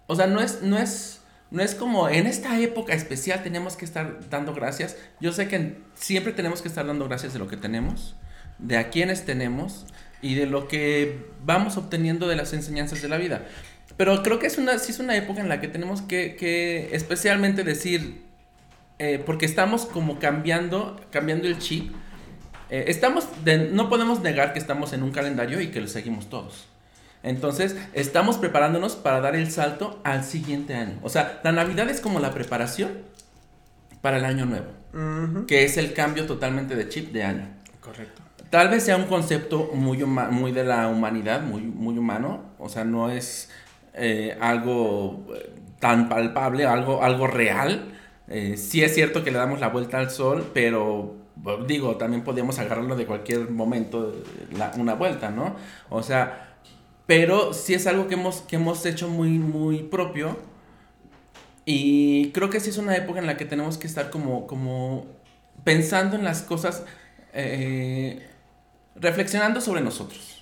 o sea, no es, no es, no es como en esta época especial tenemos que estar dando gracias. Yo sé que siempre tenemos que estar dando gracias de lo que tenemos, de a quienes tenemos y de lo que vamos obteniendo de las enseñanzas de la vida. Pero creo que es una, sí es una época en la que tenemos que, que especialmente decir, eh, porque estamos como cambiando, cambiando el chip. Eh, estamos, no podemos negar que estamos en un calendario y que lo seguimos todos. Entonces, estamos preparándonos para dar el salto al siguiente año. O sea, la Navidad es como la preparación para el año nuevo, que es el cambio totalmente de chip de año. Correcto. Tal vez sea un concepto muy, muy de la humanidad, muy, muy humano. O sea, no es eh, algo eh, tan palpable, algo, algo real. Eh, sí es cierto que le damos la vuelta al sol, pero digo, también podemos agarrarlo de cualquier momento, una vuelta, ¿no? O sea, pero sí es algo que hemos, que hemos hecho muy, muy propio. Y creo que sí es una época en la que tenemos que estar como, como pensando en las cosas, reflexionando sobre nosotros.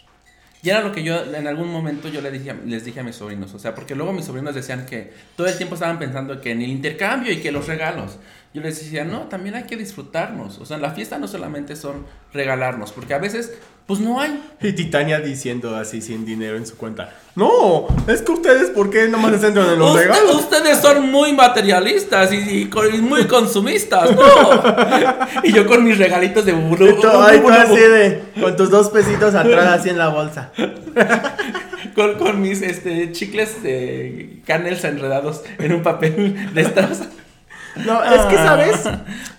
Y era lo que yo en algún momento yo les dije, les dije a mis sobrinos, o sea, porque luego mis sobrinos decían que todo el tiempo estaban pensando que en el intercambio y que los regalos. Yo les decía, no, también hay que disfrutarnos. O sea, la fiesta no solamente son regalarnos, porque a veces, pues no hay. Y Titania diciendo así sin dinero en su cuenta. No, es que ustedes, ¿por qué nomás se centran en los regalos? Ustedes son muy materialistas y, muy consumistas, ¿no? y yo con mis regalitos de buru, Ay, así de, con tus dos pesitos atrás así en la bolsa. con, con, mis este, chicles de canels enredados en un papel de estas. No, es que, ¿sabes?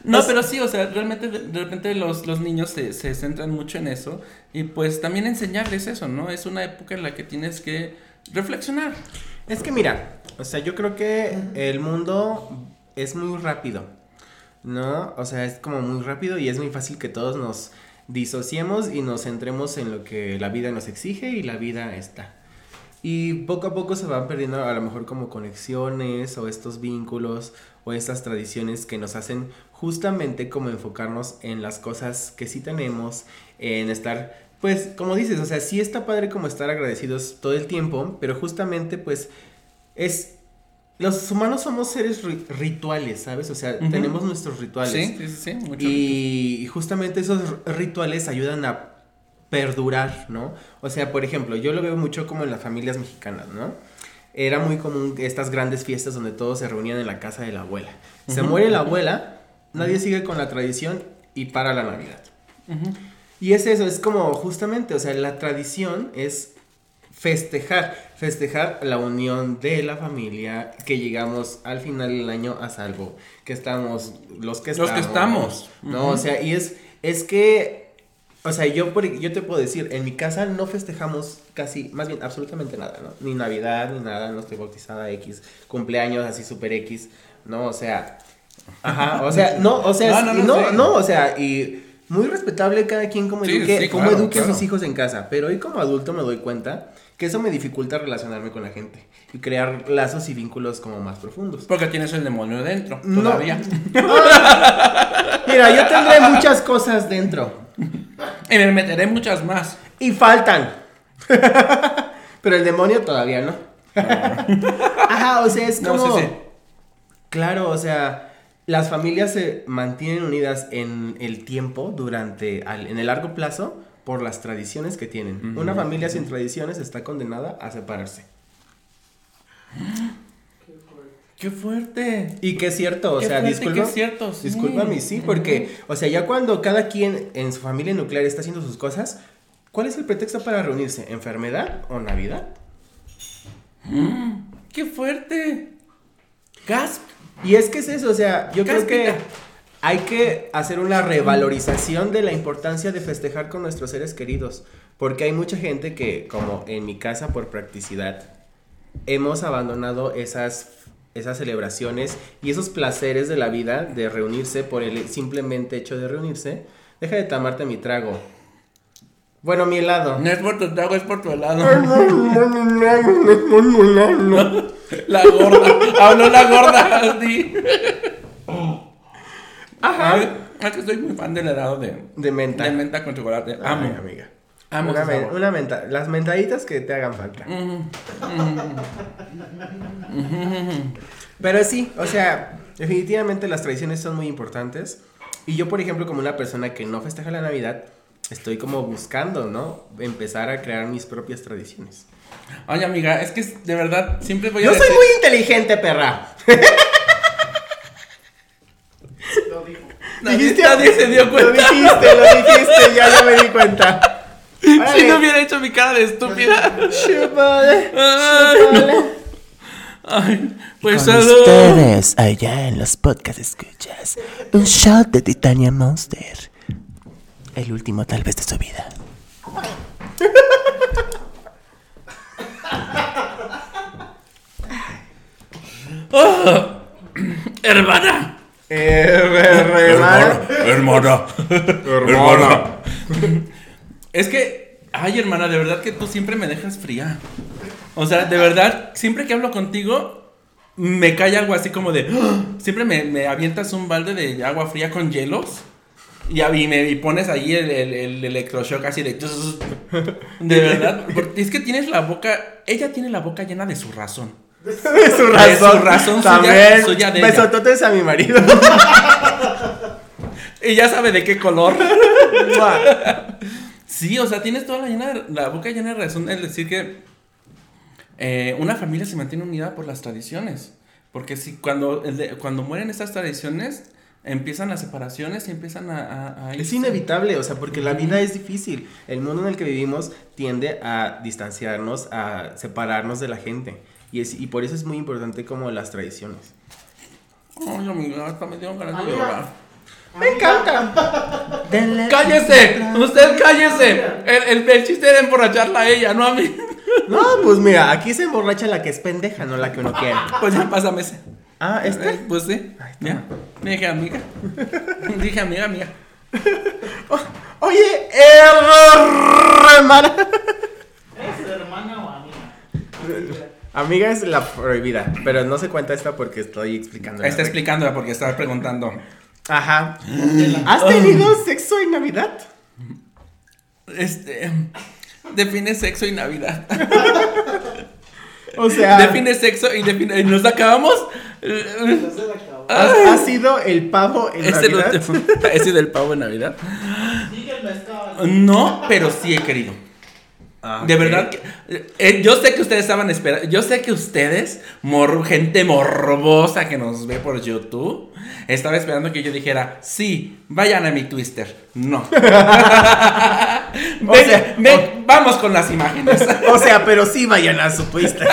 No, pero sí, o sea, realmente de repente los, los niños se, se, centran mucho en eso y pues también enseñarles eso, ¿no? Es una época en la que tienes que reflexionar. Es que mira, o sea, yo creo que el mundo es muy rápido, ¿no? O sea, es como muy rápido y es muy fácil que todos nos disociemos y nos centremos en lo que la vida nos exige y la vida está. Y poco a poco se van perdiendo a lo mejor como conexiones o estos vínculos o estas tradiciones que nos hacen justamente como enfocarnos en las cosas que sí tenemos, en estar, pues como dices, o sea, sí está padre como estar agradecidos todo el tiempo, pero justamente pues es... Los humanos somos seres rituales, ¿sabes? O sea, tenemos nuestros rituales. Sí, sí, sí, mucho y justamente esos rituales ayudan a perdurar, ¿no? O sea, por ejemplo, yo lo veo mucho como en las familias mexicanas, ¿no? era muy común estas grandes fiestas donde todos se reunían en la casa de la abuela. Se muere la abuela, nadie sigue con la tradición y para la Navidad. Y es eso, es como justamente, o sea, la tradición es festejar, festejar la unión de la familia, que llegamos al final del año a salvo, que estamos, los que estamos. Los que estamos. No, o sea, y es, es que O sea, yo, por- yo te puedo decir, en mi casa no festejamos casi, más bien, absolutamente nada, ¿no? Ni Navidad, ni nada, no estoy bautizada X, cumpleaños así super X, ¿no? O sea, ajá, o sea, no, o sea, No, no, no, no, no, no, sí. o sea, y muy respetable cada quien como Sí, eduque, sí, cómo claro, eduque a sus hijos en casa, pero hoy como adulto me doy cuenta que eso me dificulta relacionarme con la gente y crear lazos y vínculos como más profundos. Porque tienes el demonio dentro, No. todavía. Mira, yo tendré muchas cosas dentro. Y me meteré muchas más. Y faltan. Pero el demonio todavía no. Ajá, o sea, es No, como. sí, sí. Claro, o sea, las familias se mantienen unidas en el tiempo, durante, en el largo plazo, por las tradiciones que tienen. Una familia sin tradiciones está condenada a separarse. ¡Qué fuerte! Y que es cierto, o Qué sea, disculpa. cierto, sí. Discúlpame, sí, porque, o sea, ya cuando cada quien en su familia nuclear está haciendo sus cosas, ¿cuál es el pretexto para reunirse? ¿Enfermedad o Navidad? ¡Qué fuerte! ¡Gasp! Y es que es eso, o sea, yo creo que. Hay que hacer una revalorización de la importancia de festejar con nuestros seres queridos, porque hay mucha gente que, como en mi casa por practicidad, hemos abandonado esas, esas celebraciones y esos placeres de la vida de reunirse por el simplemente hecho de reunirse. Deja de tomarte mi trago. Bueno, mi helado. No es por tu trago, es por tu helado. La gorda. Habló la gorda. Sí. Ajá. Es que soy muy fan del helado de, De menta. de menta con chocolate. Amo. Ay, amiga. Amo una, men- una menta. Las mentaditas que te hagan falta. Mm, Pero sí, o sea, definitivamente las tradiciones son muy importantes. Y yo, por ejemplo, como una persona que no festeja la Navidad, estoy como buscando, ¿no? Empezar a crear mis propias tradiciones. Oye, amiga, es que de verdad siempre voy a Yo soy muy inteligente, perra. Nadie, Dijiste- nadie se dio Lo cuenta. dijiste, lo dijiste, ya, ya me di cuenta. Si no hubiera hecho mi cara de estúpida. Chúpale, Ay, chúpale. ay, pues Con salud. ustedes, allá en los podcast escuchas, un shot de Titania Monster. El último tal vez de su vida. Hermana. Hermana. Hermana. Hermana. Es que, ay, hermana, de verdad que tú siempre me dejas fría. O sea, de verdad, siempre que hablo contigo, me cae algo así como de. ¡Ah! Siempre me, me avientas un balde de agua fría con hielos. Y, me y pones ahí el, el, el electroshock así de. De verdad. porque es que tienes la boca. Ella tiene la boca llena de su razón. De su razón. su razón suya- También. suya de ella. Besototes a mi marido. Y ya sabe de qué color. Sí, o sea, tienes toda la, llena de- la boca llena de razón el decir que eh, una familia se mantiene unida por las tradiciones. Porque si cuando, de- cuando mueren estas tradiciones, empiezan las separaciones y empiezan a... a- a Es inevitable, o sea, porque la vida es difícil. El mundo en el que vivimos tiende a distanciarnos, a separarnos de la gente. Y, es, y por eso es muy importante como las tradiciones. Ay, amiga, hasta me dieron ganas de llorar. Me encanta. ¡Cállese! ¡Usted cállese! El, el, el chiste era emborracharla a ella, no a mí. No, pues mira, aquí se emborracha la que es pendeja, no la que uno quiere. Pues ya pásame ese. Ah, Eh, este. Pues sí. Ay, Ya. Dije amiga. Dije amiga, amiga. Oye, hermana. ¿Es hermana o amiga? Amiga es la prohibida, pero no se cuenta esta porque estoy explicando. Está explicándola porque estaba preguntando. Ajá. ¿Has tenido sexo en Navidad? Este. Define sexo y Navidad. O sea, Define sexo y define. y ¿Nos acabamos? No se la acabó. ¿has, has sido el pavo en ¿Es el Navidad? último- ¿Ese del pavo en Navidad? El. No, pero sí he querido. Ah, De verdad que. eh, yo sé que ustedes estaban esperando. Yo sé que ustedes, mor- gente morbosa que nos ve por YouTube, estaba esperando que yo dijera: Sí, vayan a mi Twister. No. Ven, sea, ven, vamos con las imágenes. O sea, pero sí vayan a su Twitter.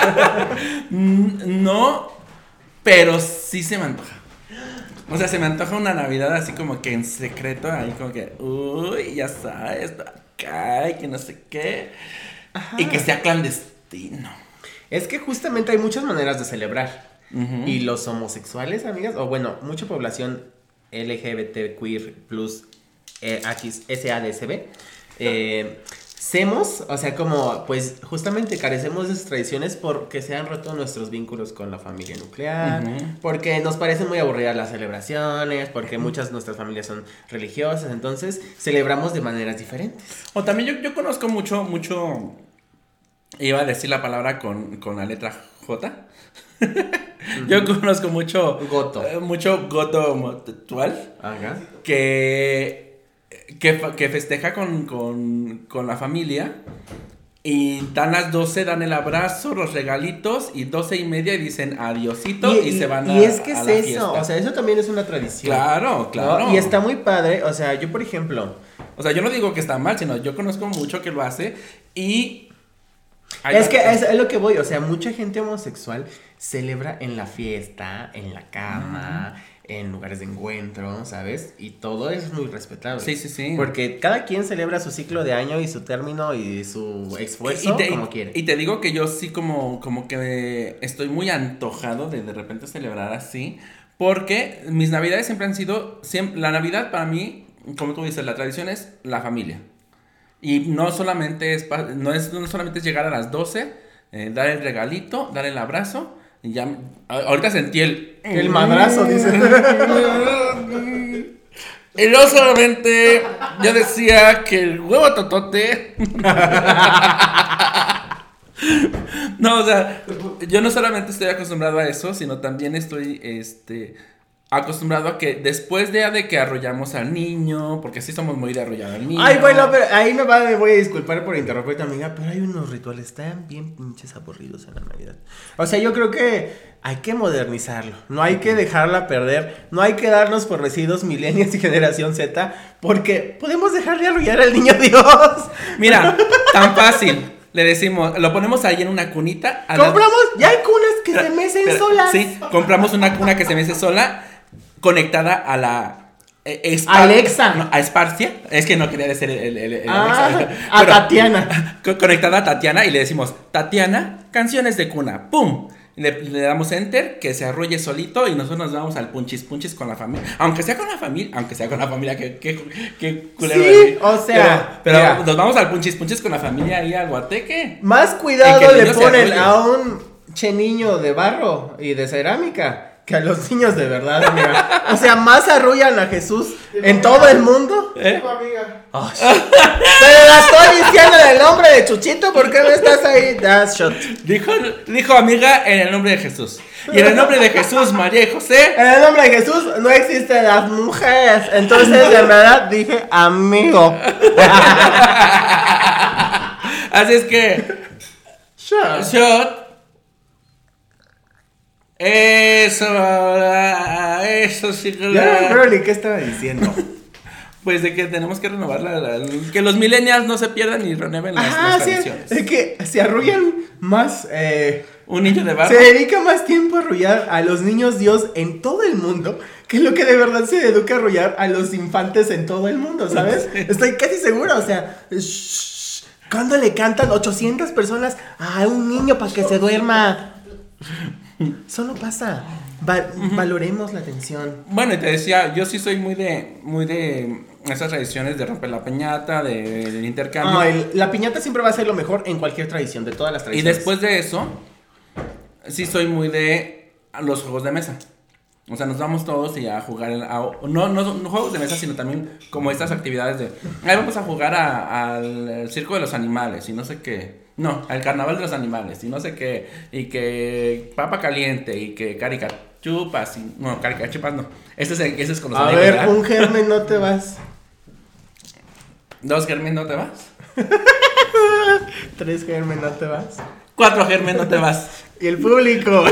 Mm, no, pero sí se me antoja. O sea, se me antoja una Navidad así como que en secreto, ahí como que, uy, ya sabes, que no sé qué. Y que sea clandestino. Es que justamente hay muchas maneras de celebrar. Y los homosexuales, amigas, o bueno, mucha población LGBT, queer, plus, eh, SADSB, eh, semos, o sea, como, pues, justamente carecemos de esas tradiciones porque se han roto nuestros vínculos con la familia nuclear, porque nos parecen muy aburridas las celebraciones, porque muchas de nuestras familias son religiosas, entonces celebramos de maneras diferentes. O también yo, yo conozco mucho, mucho. Iba a decir la palabra con, con la letra J. yo conozco mucho. Goto. eh, mucho goto Ajá. que, que, que festeja con, con, con la familia. Y dan las 12, dan el abrazo, los regalitos. Y 12 y media y dicen adiosito. Y, se van a y es que es eso, fiesta. o sea, eso también es una tradición. Claro, ¿no? claro. Y está muy padre, o sea, yo por ejemplo, O sea, yo no digo que está mal, sino yo conozco mucho que lo hace. Y. es que es, es lo que voy, o sea, mucha gente homosexual celebra en la fiesta, en la cama, en lugares de encuentro, ¿sabes? Y todo es muy respetable. Sí, sí, sí. Porque cada quien celebra su ciclo de año y su término y su esfuerzo te, como quiere. y te digo que yo sí como, como que estoy muy antojado de de repente celebrar así. Porque mis navidades siempre han sido, siem- la navidad para mí, como tú dices, la tradición es la familia. Y no solamente es, no es, no solamente es llegar a las 12, eh, dar el regalito, dar el abrazo. Y ya, ahorita sentí el... El madrazo, dice. Y no solamente yo decía que el huevo totote. No, o sea, yo no solamente estoy acostumbrado a eso, sino también estoy este acostumbrado a que después de, de que arrollamos al niño, porque sí somos muy de arrollar al niño. Ay, bueno, pero ahí me, va, me voy a disculpar por interrumpirte, amiga, pero hay unos rituales tan bien pinches aburridos en la Navidad. O sea, yo creo que hay que modernizarlo, no hay que dejarla perder, no hay que darnos por residuos millennials y generación Z, porque podemos dejar de arrullar al niño Dios. Mira, tan fácil. Le decimos, lo ponemos ahí en una cunita. a la- Compramos, ya hay cunas que se mecen Pero- solas. Sí, compramos una cuna que se mece sola, conectada a la. eh, Espar- Alexa. no, a Esparcia. Es que no quería decir el. el- el Ah, Alexa. a Pero- Tatiana. co- Conectada a Tatiana y le decimos, Tatiana, canciones de cuna. ¡Pum! Le, le damos enter, que se arrolle solito y nosotros nos vamos al punchis punchis con la familia. Aunque sea con la familia, aunque sea con la familia, que, que, que culero Sí, o sea, Pero, nos vamos al punchis punchis con la familia ahí al guateque. Más cuidado le ponen a un che niño de barro y de cerámica que a los niños de verdad, amiga. O sea, más arrullan a Jesús en todo el mundo. ¿Eh? Pero la estoy diciendo en el nombre de Chuchito, ¿por qué no estás ahí? Das shot. Dijo, dijo amiga en el nombre de Jesús. Y en el nombre de Jesús, María y José. En el nombre de Jesús no existen las mujeres. Entonces, de verdad, dije amigo. Así es que, Shot. shot. Eso, ahora, eso sí que Ya ni qué estaba diciendo. Pues de que tenemos que renovar la, la- que los millennials no se pierdan y renueven las, Ajá, las sí. tradiciones. Es que se arrullan más. Eh, Un niño de barro. Se dedica más tiempo a arrullar a los niños Dios en todo el mundo que lo que de verdad se educa a arrullar a los infantes en todo el mundo, ¿sabes? Estoy casi segura, o sea, shh, cuando le cantan 800 personas a un niño para que se duerma? Solo pasa. Va- Valoremos la atención. Bueno, y te decía, yo sí soy muy de, muy de esas tradiciones de romper la peñata, de, del intercambio. Ay, la piñata siempre va a ser lo mejor en cualquier tradición, de todas las Y tradiciones. después de eso, sí soy muy de los juegos de mesa. O sea, nos vamos todos y a jugar, a- no, no, no juegos de mesa, sino también como estas actividades de, ahí vamos a jugar al circo de los animales y no sé qué. No, al carnaval de los animales y no sé qué. Y que papa caliente y que caricachupas y... No, caricachupas no. Ese es, ese es con los A amigos, ver, ¿verdad? un germen no te vas. Dos germen no te vas. Tres germen no te vas. Cuatro germen no te vas. Y el público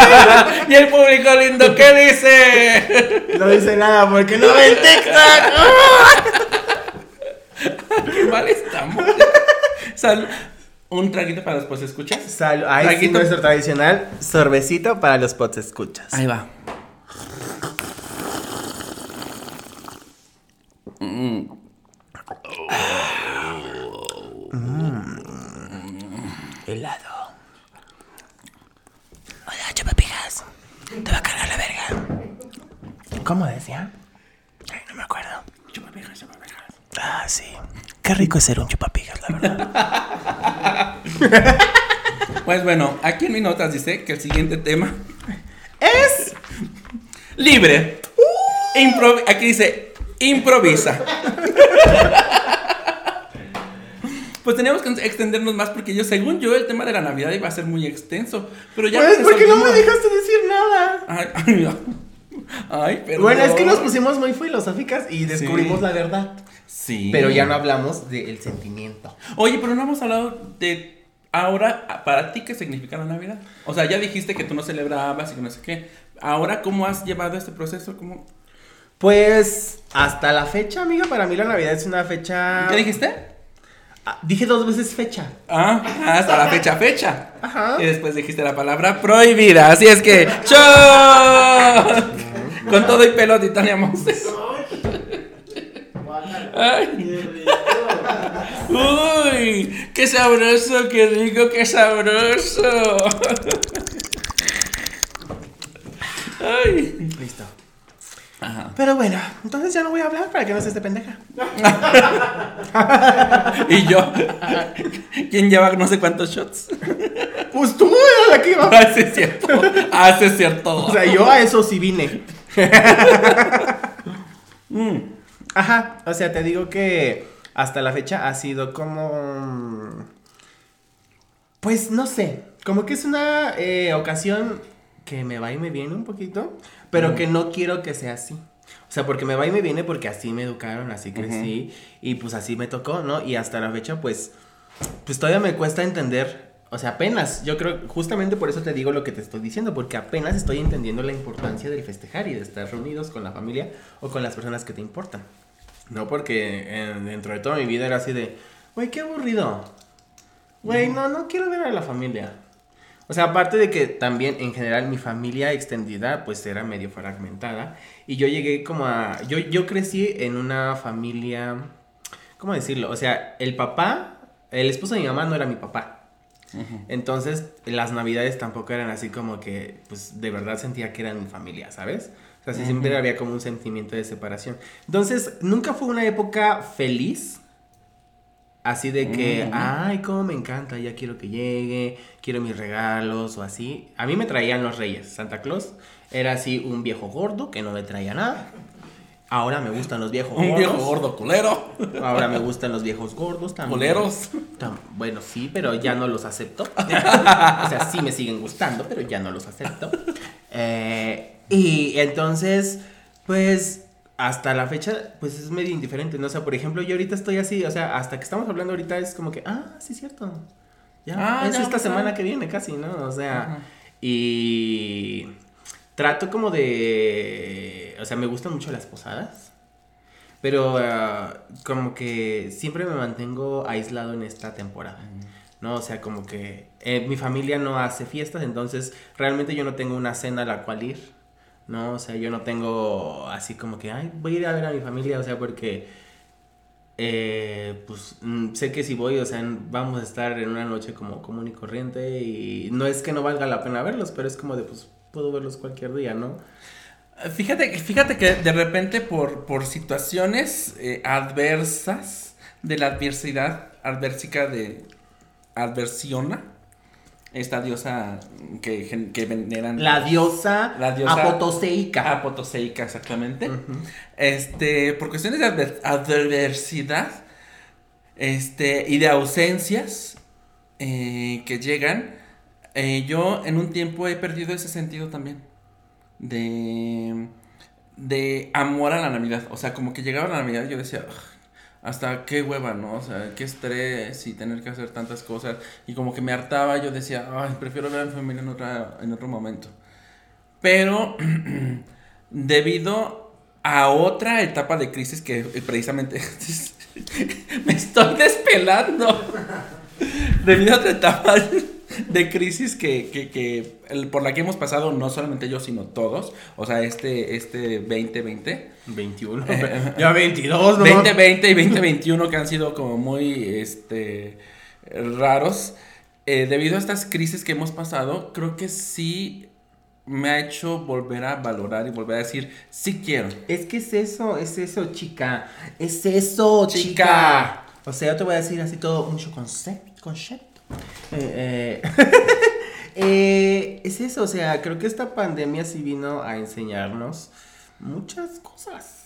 y el público lindo, ¿qué dice? no dice nada porque no ven TikTok. Qué mal estamos. Sal- un traguito para después escuchas. Sal Ahí sí, nuestro tradicional sorbecito para los pots escuchas. Ahí va. Helado. Hola, chupapijas. Te va a cargar la verga. ¿Cómo decía? Ay, no me acuerdo. Chupapijas, chupapijas. Ah, sí. Qué rico es ser un chupapijas, la verdad. Pues bueno, aquí en mi notas dice que el siguiente tema es libre. Impro- aquí dice improvisa. Pues teníamos que extendernos más porque yo, según yo, el tema de la Navidad iba a ser muy extenso. Pero ya Pues, lo ¿por qué no me dejaste decir nada? Ay, ay, no. Ay, perdón. Bueno, es que nos pusimos muy filosóficas y descubrimos Sí. la verdad. Sí. Pero ya no hablamos del sentimiento. Oye, pero no hemos hablado de ahora, para ti, ¿qué significa la Navidad? O sea, ya dijiste que tú no celebrabas y que no sé qué. Ahora, ¿cómo has llevado este proceso? ¿Cómo... Pues hasta la fecha, amiga, para mí la Navidad es una fecha. ¿Qué dijiste? Ah, dije dos veces fecha. Ah, hasta la fecha, fecha. Ajá. Y después dijiste la palabra prohibida. Así es que, ¡Chao! Con todo y pelo, Titania Montes. Ay. Uy, qué sabroso, qué rico, qué sabroso. Ay. Listo. Ajá. Pero bueno, entonces ya no voy a hablar para que no se esté pendeja. Y yo, ¿quién lleva no sé cuántos shots? Pues tú era la que iba. Ah, sí es cierto. Ah, sí es cierto. O sea, yo a eso sí vine. Mm. Ajá, o sea, te digo que hasta la fecha ha sido como... Pues no sé, como que es una eh, ocasión que me va y me viene un poquito, pero que no quiero que sea así. O sea, porque me va y me viene porque así me educaron, así crecí y pues así me tocó, ¿no? Y hasta la fecha pues pues todavía me cuesta entender, o sea, apenas, yo creo, justamente por eso te digo lo que te estoy diciendo, porque apenas estoy entendiendo la importancia del festejar y de estar reunidos con la familia o con las personas que te importan. No porque eh, dentro de toda mi vida era así de, güey, qué aburrido. Güey, no, no quiero ver a la familia. O sea, aparte de que también en general mi familia extendida pues era medio fragmentada y yo llegué como a... Yo, yo crecí en una familia... ¿Cómo decirlo? O sea, el papá, el esposo de mi mamá no era mi papá. Entonces, las navidades tampoco eran así como que, pues, de verdad sentía que eran mi familia, ¿sabes? O sea, sí, siempre había como un sentimiento de separación. Entonces, nunca fue una época feliz. Así de que, ay, cómo me encanta, ya quiero que llegue, quiero mis regalos o así. A mí me traían los reyes. Santa Claus era así un viejo gordo que no me traía nada. Ahora me gustan los viejos Un gordos. viejo gordo culero. Ahora me gustan los viejos gordos también. Culeros. Tam- Bueno, sí, pero ya no los acepto. o sea, sí me siguen gustando, pero ya no los acepto. Eh, y entonces, pues, hasta la fecha, pues es medio indiferente, ¿no? O sea, por ejemplo, yo ahorita estoy así, o sea, hasta que estamos hablando ahorita es como que, ah, sí, cierto. Ya, Ah, es ya, esta semana que viene casi, ¿no? O sea, Ajá. y trato como de, o sea, me gustan mucho las posadas. Pero ah, como que siempre me mantengo aislado en esta temporada. ¿No? O sea, como que eh, mi familia no hace fiestas, entonces realmente yo no tengo una cena a la cual ir. ¿No? O sea, yo no tengo así como que, ay, voy a ir a ver a mi familia, o sea, porque eh, pues mm, sé que si voy, o sea, vamos a estar en una noche como común y corriente y no es que no valga la pena verlos, pero es como de, pues, puedo verlos cualquier día, ¿no? Fíjate, que- fíjate que de repente por, por situaciones eh, adversas de la adversidad, adversica de adversiona, esta diosa que, que veneran La diosa, La diosa- apotoseica. apotoseica exactamente. Este, por cuestiones de adver- adversidad, este, y de ausencias eh, que llegan, eh, yo en un tiempo he perdido ese sentido también de, de amor a la Navidad. O sea, como que llegaba la Navidad yo decía, "Ugh, hasta qué hueva, ¿no? O sea, qué estrés y tener que hacer tantas cosas. Y como que me hartaba, yo decía, ay, prefiero ver a mi familia en, otra, en otro momento. Pero debido a otra etapa de crisis que eh, precisamente me estoy despelando. Debido a otra etapa de crisis que, que, que el- por la que hemos pasado, no solamente yo, sino todos. O sea, este, este 2020. 21. ya 22, ¿no? 2020 y 2021 que han sido como muy este, raros. Eh, debido a estas crisis que hemos pasado, creo que sí me ha hecho volver a valorar y volver a decir, sí quiero. Es que es eso, es eso, chica. Es eso, chica. Chica. O sea, yo te voy a decir así todo, mucho concepto. concepto. Eh, eh, eh, es eso, o sea, creo que esta pandemia sí vino a enseñarnos muchas cosas.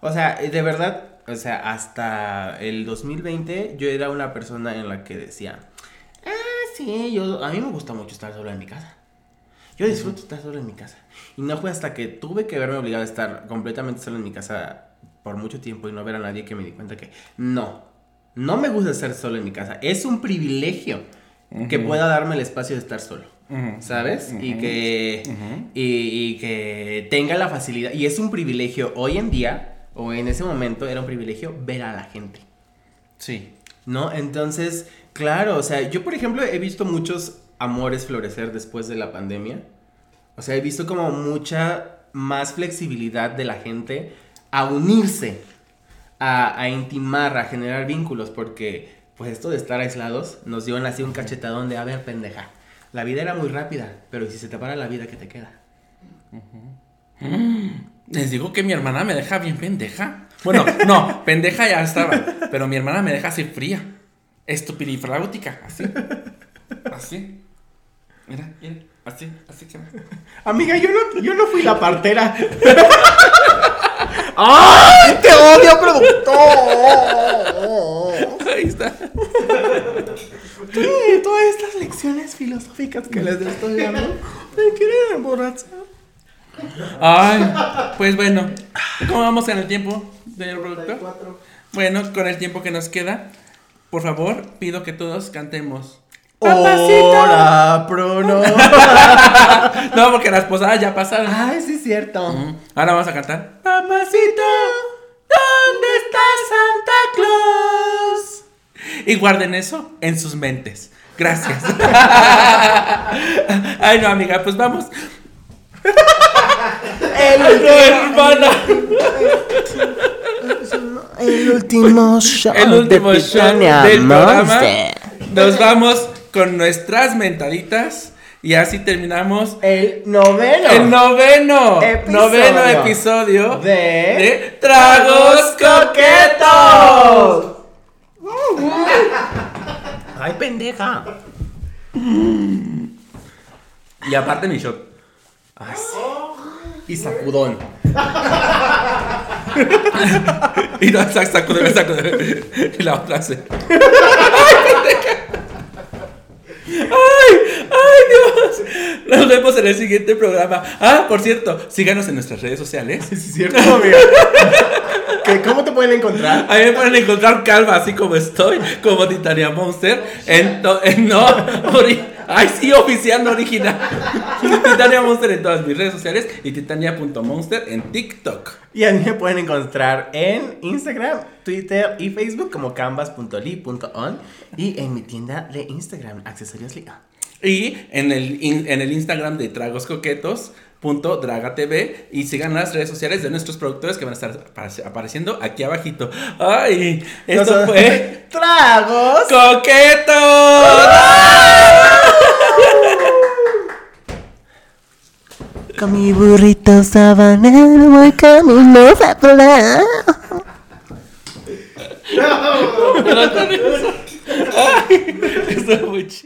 O sea, de verdad, o sea, hasta el 2020 yo era una persona en la que decía, ah, sí, yo, a mí me gusta mucho estar solo en mi casa. Yo disfruto estar solo en mi casa. Y no fue hasta que tuve que verme obligado a estar completamente solo en mi casa por mucho tiempo y no ver a nadie que me di cuenta que no, no me gusta estar solo en mi casa. Es un privilegio que pueda darme el espacio de estar solo. ¿Sabes? Y que y, y que tenga la facilidad. Y es un privilegio hoy en día, o en ese momento, era un privilegio ver a la gente. Sí. ¿No? Entonces, claro, o sea, yo por ejemplo he visto muchos amores florecer después de la pandemia. O sea, he visto como mucha más flexibilidad de la gente a unirse, a, intimar, a generar vínculos, porque pues esto de estar aislados nos dio así un cachetadón de, a ver, pendeja, la vida era muy rápida, pero si se te para la vida, ¿qué te queda? Les digo que mi hermana me deja bien pendeja. Bueno, no, pendeja ya estaba. Pero mi hermana me deja así fría. Estupidifláutica, así. Así. Mira, mira, así, así que. Amiga, yo no, yo no fui la partera. ¡Ay! ¡Te odio, productor! Ahí está. Sí, todas estas lecciones filosóficas que les estoy dando me quieren emborrachar. Ay, pues bueno. ¿Cómo vamos en el tiempo, señor productor? Bueno, con el tiempo que nos queda, por favor, pido que todos cantemos. Hola, prono. No, porque las posadas ya pasaron. Ay, sí es cierto. Ahora vamos a cantar. Papacito, ¿dónde está Santa Claus? Y guarden eso en sus mentes. Gracias. Ay, no, amiga, pues vamos. El, no, hermana. el último show. El último show del programa. Nos vamos con nuestras mentaditas. Y así terminamos El noveno. el noveno. Episodio. Noveno episodio de, de Tragos Coquetos. Ay, pendeja. Y aparte mi shot. Ay, sí. Y sacudón. Y no, sac, sacúdeme, sacúdeme. Y la otra hace. ¡Ay! ¡Ay, Dios! Nos vemos en el siguiente programa. Ah, por cierto, síganos en nuestras redes sociales. Sí, es cierto, amiga. ¿Qué- ¿Cómo te pueden encontrar? Ahí me pueden encontrar calva, así como estoy, como Titania Monster. En, en no. Ay, sí, oficial, no original. Titania Monster en todas mis redes sociales y titania.monster en TikTok. Y a mí me pueden encontrar en Instagram, Twitter y Facebook como canvas.ly.on y en mi tienda de Instagram, Accesorios Liga. Y en el, in- en el Instagram de Tragos Coquetos. Punto Draga TV y sigan las redes sociales de nuestros productores que van a estar apareci- apareciendo aquí abajito. Ay, esto Nos- fue ¡Tragos! Coquetos. Con mi burrito sabanero voy camino a volar. Esto fue muy chido.